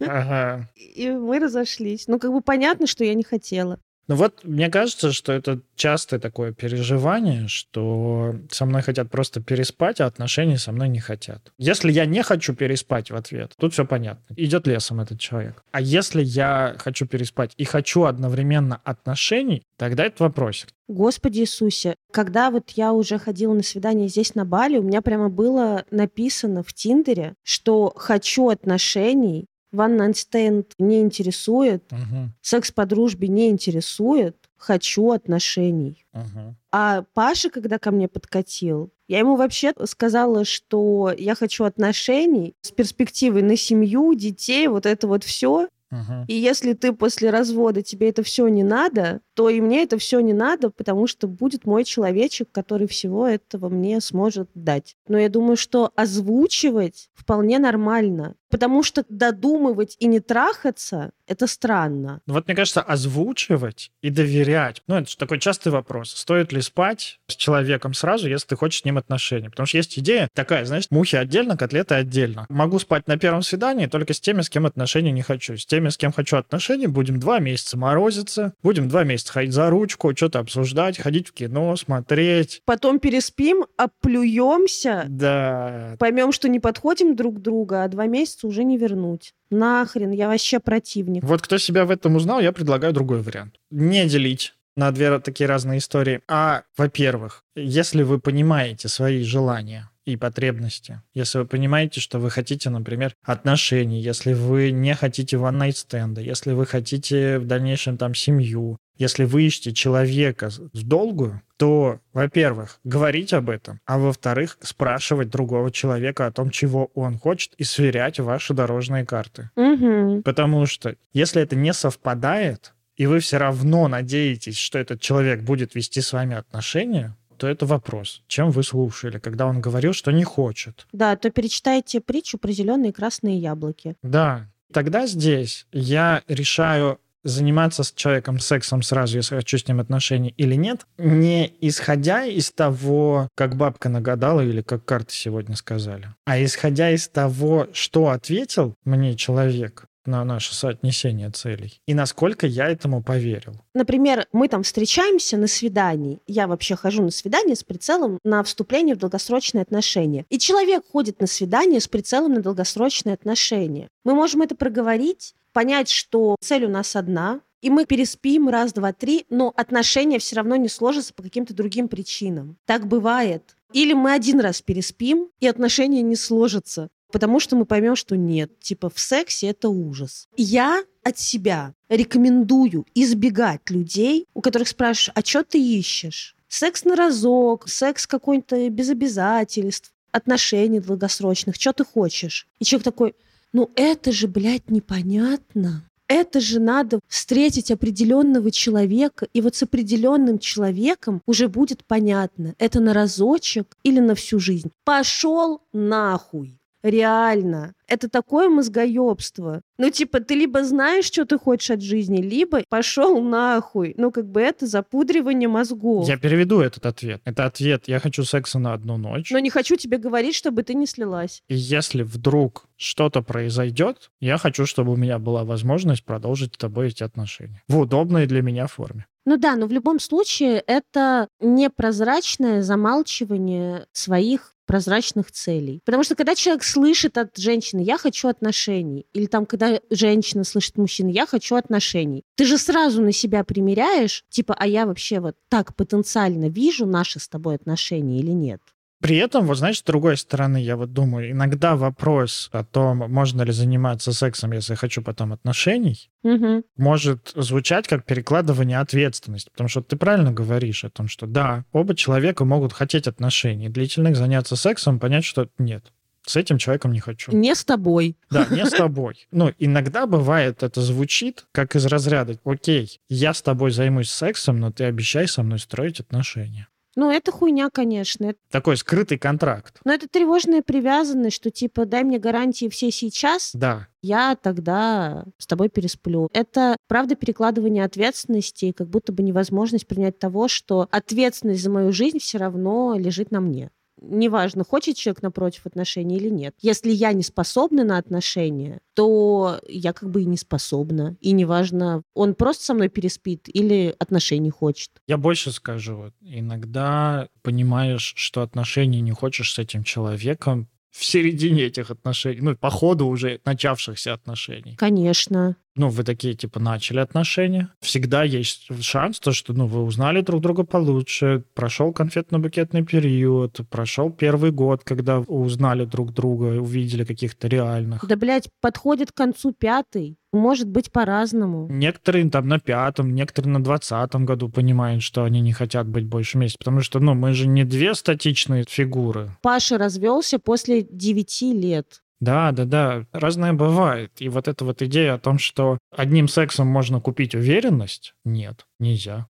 Ага. И мы разошлись. Ну, как бы понятно, что я не хотела. Ну вот, мне кажется, что это частое такое переживание, что со мной хотят просто переспать, а отношений со мной не хотят. Если я не хочу переспать в ответ, тут все понятно. Идет лесом этот человек. А если я хочу переспать и хочу одновременно отношений, тогда это вопросик. Господи Иисусе, когда вот я уже ходила на свидание здесь на Бали, у меня прямо было написано в Тиндере, что хочу отношений, One Night Stand не интересует, Угу. секс по дружбе не интересует, хочу отношений. Угу. А Паша, когда ко мне подкатил, я ему вообще сказала, что я хочу отношений с перспективой на семью, детей, вот это вот все. Угу. И если ты после развода тебе это все не надо, то и мне это все не надо, потому что будет мой человечек, который всего этого мне сможет дать. Но я думаю, что озвучивать вполне нормально. Потому что додумывать и не трахаться — это странно. Ну Вот мне кажется, озвучивать и доверять. Ну, это же такой частый вопрос. Стоит ли спать с человеком сразу, если ты хочешь с ним отношения? Потому что есть идея такая, знаешь, мухи отдельно, котлеты отдельно. Могу спать на первом свидании только с теми, с кем отношений не хочу. С теми, с кем хочу отношения, будем два месяца морозиться, будем два месяца ходить за ручку, что-то обсуждать, ходить в кино, смотреть. Потом переспим, оплюемся, Да, поймем, что не подходим друг к другу, а два месяца уже не вернуть. Нахрен, я вообще противник. Вот кто себя в этом узнал, я предлагаю другой вариант. Не делить на две такие разные истории. А, во-первых, если вы понимаете свои желания и потребности, если вы понимаете, что вы хотите, например, отношений, если вы не хотите one-night стенда, если вы хотите в дальнейшем там семью, если вы ищете человека с с долгую, то, во-первых, говорить об этом, а во-вторых, спрашивать другого человека о том, чего он хочет, и сверять ваши дорожные карты. Мгм. Потому что если это не совпадает, и вы все равно надеетесь, что этот человек будет вести с вами отношения, то это вопрос. Чем вы слушали, когда он говорил, что не хочет? Да, то перечитайте притчу про зеленые и красные яблоки. Да. Тогда здесь я решаю заниматься с человеком сексом сразу, если хочу с ним отношения или нет, не исходя из того, как бабка нагадала или как карты сегодня сказали, а исходя из того, что ответил мне человек, на наше соотнесение целей. И насколько я этому поверил. Например, мы там встречаемся на свидании. Я вообще хожу на свидание с прицелом на вступление в долгосрочные отношения. И человек ходит на свидание с прицелом на долгосрочные отношения. Мы можем это проговорить, понять, что цель у нас одна, и мы переспим раз, два, три, но отношения все равно не сложатся по каким-то другим причинам. Так бывает. Или мы один раз переспим, и отношения не сложатся, потому что мы поймем, что нет, типа в сексе это ужас. Я от себя рекомендую избегать людей, у которых спрашиваешь, а что ты ищешь? Секс на разок, секс какой-то без обязательств, отношений долгосрочных, что ты хочешь? И человек такой, ну это же, блядь, непонятно. Это же надо встретить определенного человека, и вот с определенным человеком уже будет понятно, это на разочек или на всю жизнь. Пошел нахуй. Реально. Это такое мозгоебство. Ну, типа, ты либо знаешь, что ты хочешь от жизни, либо пошел нахуй. Ну, как бы это запудривание мозгов. Я переведу этот ответ. Это ответ «я хочу секса на одну ночь». Но не хочу тебе говорить, чтобы ты не слилась. И если вдруг что-то произойдет, я хочу, чтобы у меня была возможность продолжить с тобой эти отношения. В удобной для меня форме. Ну да, но в любом случае это непрозрачное замалчивание своих прозрачных целей. Потому что когда человек слышит от женщины «я хочу отношений», или там, когда женщина слышит мужчину «я хочу отношений», ты же сразу на себя примеряешь, типа «а я вообще вот так потенциально вижу наши с тобой отношения или нет?» При этом, вот знаешь, с другой стороны, я вот думаю, иногда вопрос о том, можно ли заниматься сексом, если хочу потом отношений, угу. может звучать как перекладывание ответственности. Потому что ты правильно говоришь о том, что да, оба человека могут хотеть отношений, длительных заняться сексом, понять, что нет, с этим человеком не хочу. Не с тобой. Да, не с [LAUGHS] тобой. Ну, иногда бывает, это звучит как из разряда, окей, я с тобой займусь сексом, но ты обещай со мной строить отношения. Ну, это хуйня, конечно. Такой скрытый контракт. Но это тревожная привязанность, что типа дай мне гарантии все сейчас. Да. Я тогда с тобой пересплю. Это, правда, перекладывание ответственности, как будто бы невозможность принять того, что ответственность за мою жизнь все равно лежит на мне неважно, хочет человек напротив отношений или нет. Если я не способна на отношения, то я как бы и не способна. И неважно, он просто со мной переспит или отношений хочет. Я больше скажу. Иногда понимаешь, что отношений не хочешь с этим человеком, в середине этих отношений, ну, по ходу уже начавшихся отношений. Конечно ну, вы такие, типа, начали отношения, всегда есть шанс, то, что, ну, вы узнали друг друга получше, прошел конфетно-букетный период, прошел первый год, когда узнали друг друга, увидели каких-то реальных. Да, блядь, подходит к концу пятый. Может быть по-разному. Некоторые там на пятом, некоторые на двадцатом году понимают, что они не хотят быть больше вместе, потому что, ну, мы же не две статичные фигуры. Паша развелся после девяти лет. Да, да, да, разное бывает. И вот эта вот идея о том, что одним сексом можно купить уверенность, нет, нельзя.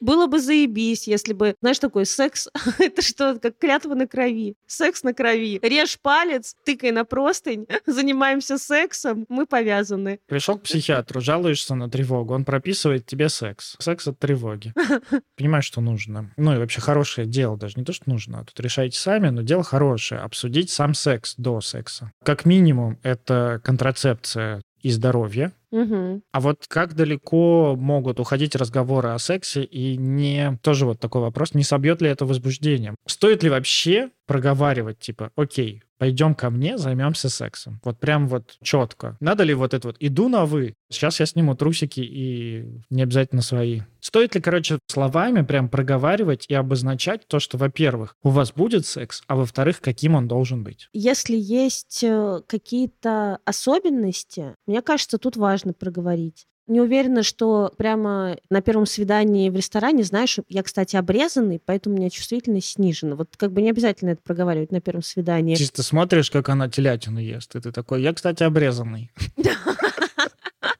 Было бы заебись, если бы, знаешь, такой секс, [LAUGHS] это что, как клятва на крови. Секс на крови. Режь палец, тыкай на простынь, [LAUGHS] занимаемся сексом, мы повязаны. Пришел к психиатру, жалуешься на тревогу, он прописывает тебе секс. Секс от тревоги. [LAUGHS] Понимаешь, что нужно. Ну и вообще хорошее дело, даже не то, что нужно. Тут решайте сами, но дело хорошее. Обсудить сам секс до секса. Как минимум, это контрацепция и здоровье. Угу. А вот как далеко могут уходить разговоры о сексе и не... Тоже вот такой вопрос, не собьет ли это возбуждением? Стоит ли вообще проговаривать, типа, окей, пойдем ко мне, займемся сексом. Вот прям вот четко. Надо ли вот это вот, иду на вы, сейчас я сниму трусики и не обязательно свои. Стоит ли, короче, словами прям проговаривать и обозначать то, что, во-первых, у вас будет секс, а во-вторых, каким он должен быть? Если есть э, какие-то особенности, мне кажется, тут важно проговорить. Не уверена, что прямо на первом свидании в ресторане, знаешь, я, кстати, обрезанный, поэтому у меня чувствительность снижена. Вот как бы не обязательно это проговаривать на первом свидании. Чисто смотришь, как она телятину ест, и ты такой, я, кстати, обрезанный. [LAUGHS]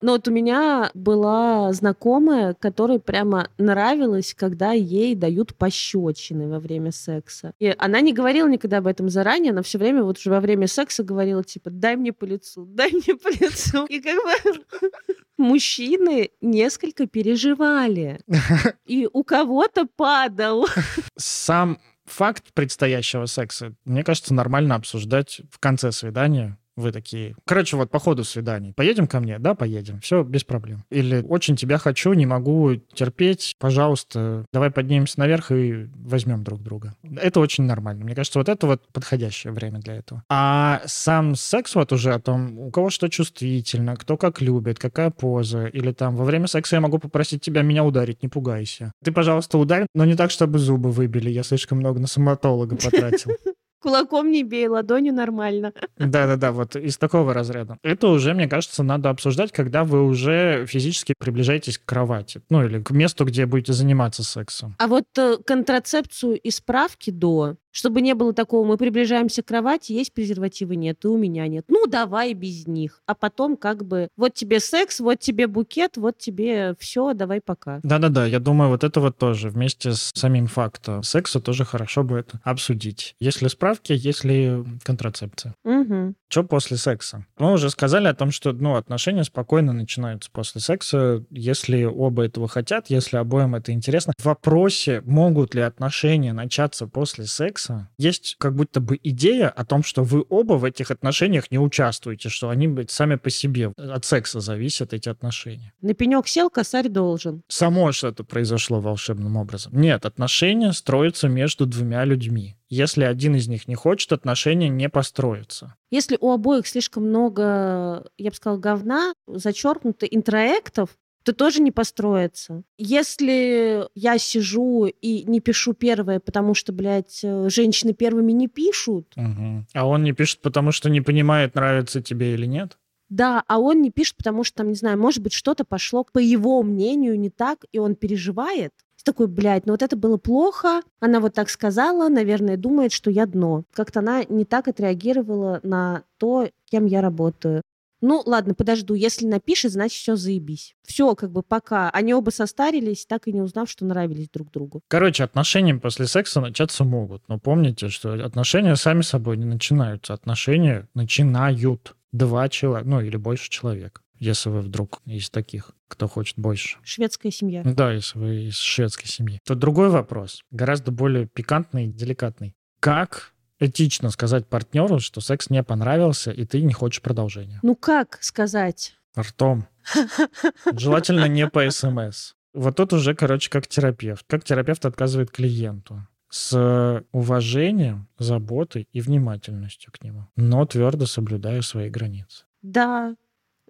Но вот у меня была знакомая, которой прямо нравилось, когда ей дают пощечины во время секса. И она не говорила никогда об этом заранее, она все время вот уже во время секса говорила, типа, дай мне по лицу, дай мне по лицу. И как бы [LAUGHS] мужчины несколько переживали. [LAUGHS] И у кого-то падал. [LAUGHS] Сам факт предстоящего секса, мне кажется, нормально обсуждать в конце свидания, вы такие, короче, вот по ходу свиданий, поедем ко мне? Да, поедем, все без проблем. Или очень тебя хочу, не могу терпеть, пожалуйста, давай поднимемся наверх и возьмем друг друга. Это очень нормально. Мне кажется, вот это вот подходящее время для этого. А сам секс вот уже о том, у кого что чувствительно, кто как любит, какая поза, или там во время секса я могу попросить тебя меня ударить, не пугайся. Ты, пожалуйста, ударь, но не так, чтобы зубы выбили, я слишком много на стоматолога потратил. Кулаком не бей, ладонью нормально. Да-да-да, вот из такого разряда. Это уже, мне кажется, надо обсуждать, когда вы уже физически приближаетесь к кровати. Ну, или к месту, где будете заниматься сексом. А вот э, контрацепцию и справки до чтобы не было такого, мы приближаемся к кровати, есть презервативы, нет, и у меня нет. Ну, давай без них. А потом как бы, вот тебе секс, вот тебе букет, вот тебе все, давай пока. Да-да-да, я думаю, вот это вот тоже вместе с самим фактом секса тоже хорошо будет обсудить. Если справки, если контрацепция. Угу. Что после секса? Мы уже сказали о том, что ну, отношения спокойно начинаются после секса, если оба этого хотят, если обоим это интересно. В вопросе, могут ли отношения начаться после секса, есть как будто бы идея о том, что вы оба в этих отношениях не участвуете, что они быть сами по себе. От секса зависят эти отношения. На пенек сел, косарь должен. Само что-то произошло волшебным образом. Нет, отношения строятся между двумя людьми. Если один из них не хочет, отношения не построятся. Если у обоих слишком много, я бы сказала, говна, зачеркнуто интроектов, то тоже не построится. Если я сижу и не пишу первое, потому что, блядь, женщины первыми не пишут. Угу. А он не пишет, потому что не понимает, нравится тебе или нет? Да, а он не пишет, потому что, там, не знаю, может быть, что-то пошло, по его мнению, не так, и он переживает такой, блядь, ну вот это было плохо, она вот так сказала, наверное, думает, что я дно. Как-то она не так отреагировала на то, кем я работаю. Ну, ладно, подожду. Если напишет, значит, все заебись. Все, как бы пока. Они оба состарились, так и не узнав, что нравились друг другу. Короче, отношения после секса начаться могут. Но помните, что отношения сами собой не начинаются. Отношения начинают два человека, ну или больше человек если вы вдруг из таких, кто хочет больше. Шведская семья. Да, если вы из шведской семьи. То другой вопрос, гораздо более пикантный и деликатный. Как этично сказать партнеру, что секс не понравился, и ты не хочешь продолжения? Ну как сказать? Ртом. [LAUGHS] Желательно не по СМС. Вот тут уже, короче, как терапевт. Как терапевт отказывает клиенту с уважением, заботой и внимательностью к нему, но твердо соблюдая свои границы. Да,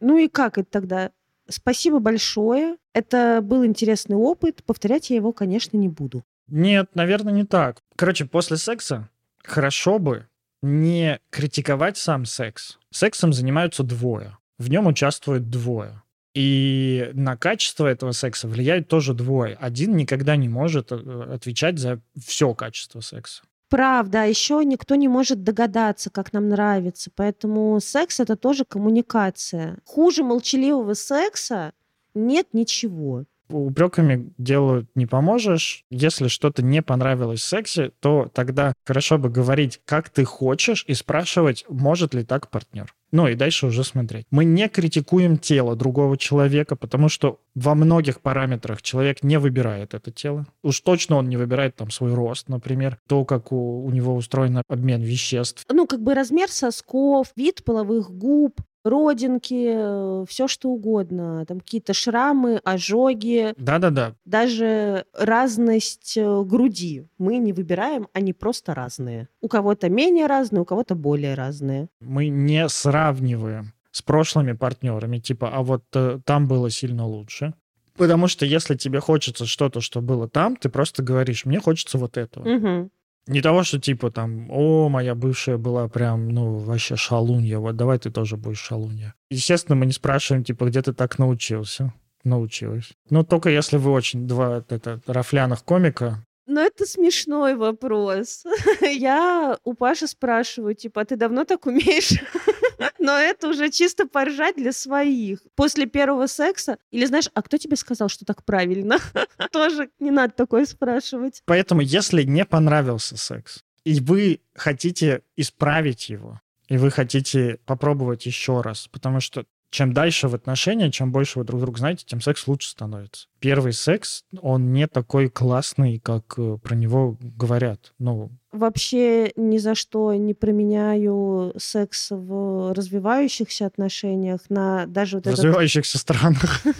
ну и как это тогда? Спасибо большое. Это был интересный опыт. Повторять я его, конечно, не буду. Нет, наверное, не так. Короче, после секса хорошо бы не критиковать сам секс. Сексом занимаются двое. В нем участвуют двое. И на качество этого секса влияют тоже двое. Один никогда не может э, отвечать за все качество секса. Правда, а еще никто не может догадаться, как нам нравится. Поэтому секс это тоже коммуникация. Хуже молчаливого секса нет ничего упреками делу не поможешь. Если что-то не понравилось в сексе, то тогда хорошо бы говорить, как ты хочешь, и спрашивать, может ли так партнер. Ну и дальше уже смотреть. Мы не критикуем тело другого человека, потому что во многих параметрах человек не выбирает это тело. Уж точно он не выбирает там свой рост, например, то, как у, у него устроен обмен веществ. Ну, как бы размер сосков, вид половых губ, родинки, э, все что угодно, там какие-то шрамы, ожоги. Да-да-да. Даже разность э, груди мы не выбираем, они просто разные. У кого-то менее разные, у кого-то более разные. Мы не сравниваем с прошлыми партнерами, типа, а вот э, там было сильно лучше. Потому что если тебе хочется что-то, что было там, ты просто говоришь, мне хочется вот этого. Угу. Не того, что типа там, о, моя бывшая была прям, ну, вообще шалунья, вот давай ты тоже будешь шалунья. Естественно, мы не спрашиваем, типа, где ты так научился. Научилась. Ну, только если вы очень два это, рафляных комика, ну, это смешной вопрос. [LAUGHS] Я у Паши спрашиваю, типа, а ты давно так умеешь? [LAUGHS] [LAUGHS] Но это уже чисто поржать для своих. После первого секса, или знаешь, а кто тебе сказал, что так правильно? [LAUGHS] Тоже не надо такое спрашивать. Поэтому, если не понравился секс, и вы хотите исправить его, и вы хотите попробовать еще раз, потому что чем дальше в отношениях, чем больше вы друг друга знаете, тем секс лучше становится. Первый секс, он не такой классный, как э, про него говорят. Ну, Вообще ни за что не применяю секс в развивающихся отношениях на даже вот в развивающихся странах. [LAUGHS]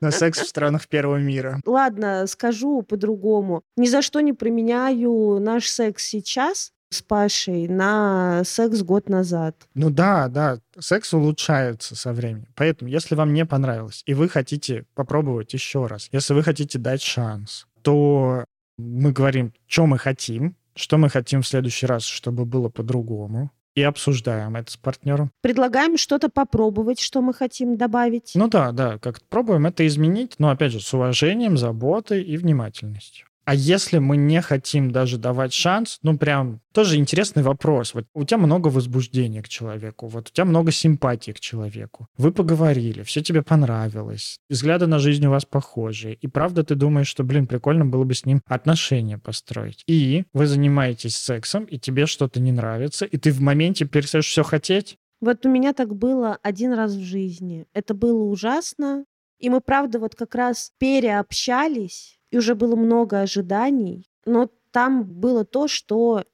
На секс в странах первого мира. Ладно, скажу по-другому. Ни за что не применяю наш секс сейчас с Пашей на секс год назад. Ну да, да, секс улучшается со временем. Поэтому, если вам не понравилось, и вы хотите попробовать еще раз, если вы хотите дать шанс, то мы говорим, что мы хотим, что мы хотим в следующий раз, чтобы было по-другому, и обсуждаем это с партнером. Предлагаем что-то попробовать, что мы хотим добавить. Ну да, да, как пробуем это изменить, но опять же с уважением, заботой и внимательностью. А если мы не хотим даже давать шанс, ну прям тоже интересный вопрос. Вот у тебя много возбуждения к человеку, вот у тебя много симпатии к человеку. Вы поговорили, все тебе понравилось, взгляды на жизнь у вас похожие. И правда ты думаешь, что, блин, прикольно было бы с ним отношения построить. И вы занимаетесь сексом, и тебе что-то не нравится, и ты в моменте перестаешь все хотеть. Вот у меня так было один раз в жизни. Это было ужасно. И мы, правда, вот как раз переобщались, и уже было много ожиданий, но там было то, что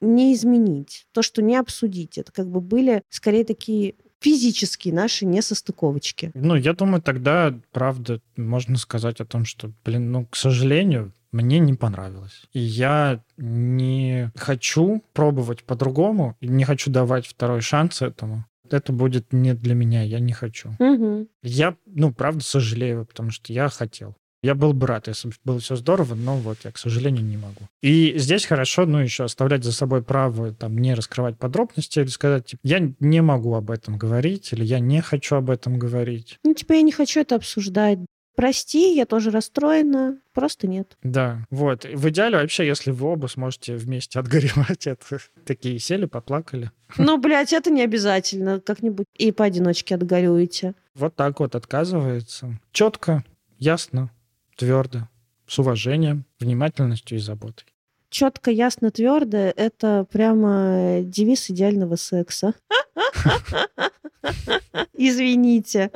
не изменить, то, что не обсудить. Это как бы были скорее такие физические наши несостыковочки. Ну, я думаю, тогда, правда, можно сказать о том, что, блин, ну, к сожалению, мне не понравилось. И я не хочу пробовать по-другому, не хочу давать второй шанс этому. Это будет не для меня, я не хочу. Угу. Я, ну, правда, сожалею, потому что я хотел. Я был бы рад, если бы было все здорово, но вот я, к сожалению, не могу. И здесь хорошо, ну, еще оставлять за собой право там не раскрывать подробности или сказать, типа, я не могу об этом говорить или я не хочу об этом говорить. Ну, типа, я не хочу это обсуждать. Прости, я тоже расстроена, просто нет. Да, вот. В идеале вообще, если вы оба сможете вместе отгоревать это, [LAUGHS] такие сели, поплакали. Ну, блядь, это не обязательно. Как-нибудь и поодиночке отгорюете. Вот так вот отказывается. Четко, ясно, твердо, с уважением, внимательностью и заботой. Четко, ясно, твердо — это прямо девиз идеального секса. Извините.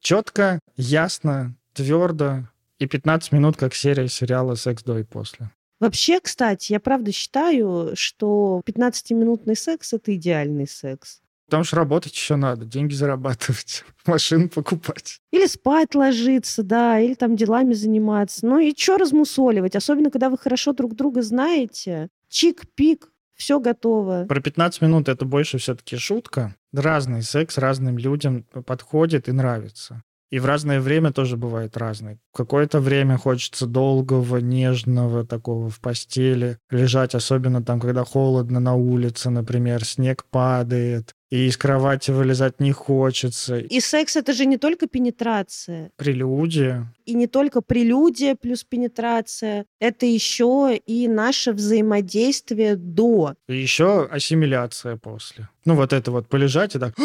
Четко, ясно, твердо и 15 минут, как серия сериала «Секс до и после». Вообще, кстати, я правда считаю, что 15-минутный секс — это идеальный секс. Потому что работать еще надо, деньги зарабатывать, [LAUGHS] машину покупать. Или спать ложиться, да, или там делами заниматься. Ну и что размусоливать? Особенно, когда вы хорошо друг друга знаете. Чик-пик, все готово. Про 15 минут это больше все-таки шутка. Разный секс разным людям подходит и нравится. И в разное время тоже бывает разный. В какое-то время хочется долгого, нежного такого в постели лежать, особенно там, когда холодно на улице, например, снег падает, и из кровати вылезать не хочется. И секс это же не только пенетрация. Прелюдия. И не только прелюдия плюс пенетрация. Это еще и наше взаимодействие до. И еще ассимиляция после. Ну вот это вот полежать и так... [GASPS]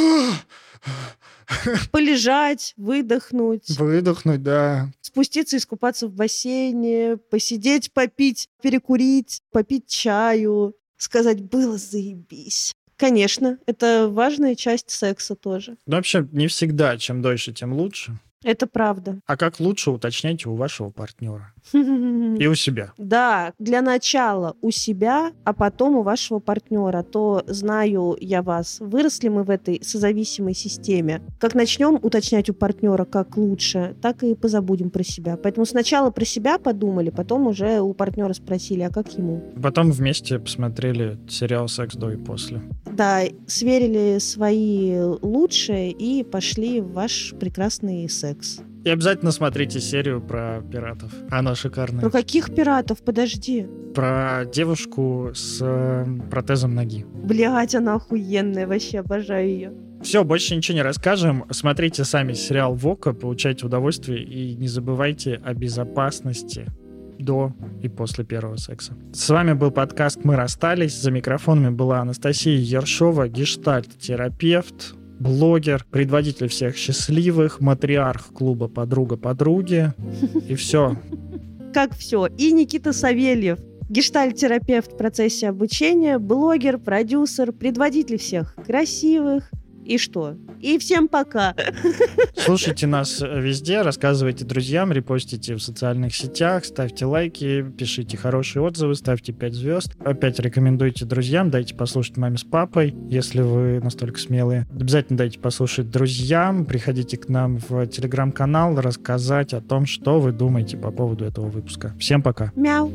Полежать, выдохнуть. Выдохнуть, да. Спуститься, искупаться в бассейне, посидеть, попить, перекурить, попить чаю, сказать «было заебись». Конечно, это важная часть секса тоже. Ну, вообще, не всегда, чем дольше, тем лучше. Это правда. А как лучше уточняйте у вашего партнера. [LAUGHS] И у себя. Да, для начала у себя, а потом у вашего партнера. То знаю я вас. Выросли мы в этой созависимой системе. Как начнем уточнять у партнера, как лучше, так и позабудем про себя. Поэтому сначала про себя подумали, потом уже у партнера спросили, а как ему. Потом вместе посмотрели сериал «Секс до и после». Да, сверили свои лучшие и пошли в ваш прекрасный секс. И обязательно смотрите серию про пиратов. Она шикарная. Про каких пиратов? Подожди. Про девушку с э, протезом ноги. Блять, она охуенная, вообще обожаю ее. Все, больше ничего не расскажем. Смотрите сами сериал Вока, получайте удовольствие и не забывайте о безопасности до и после первого секса. С вами был подкаст «Мы расстались». За микрофонами была Анастасия Ершова, гештальт-терапевт, блогер, предводитель всех счастливых, матриарх клуба «Подруга подруги». И все. Как все. И Никита Савельев, гештальт-терапевт в процессе обучения, блогер, продюсер, предводитель всех красивых, и что? И всем пока. [LAUGHS] Слушайте нас везде, рассказывайте друзьям, репостите в социальных сетях, ставьте лайки, пишите хорошие отзывы, ставьте 5 звезд. Опять рекомендуйте друзьям, дайте послушать маме с папой, если вы настолько смелые. Обязательно дайте послушать друзьям, приходите к нам в телеграм-канал, рассказать о том, что вы думаете по поводу этого выпуска. Всем пока. Мяу.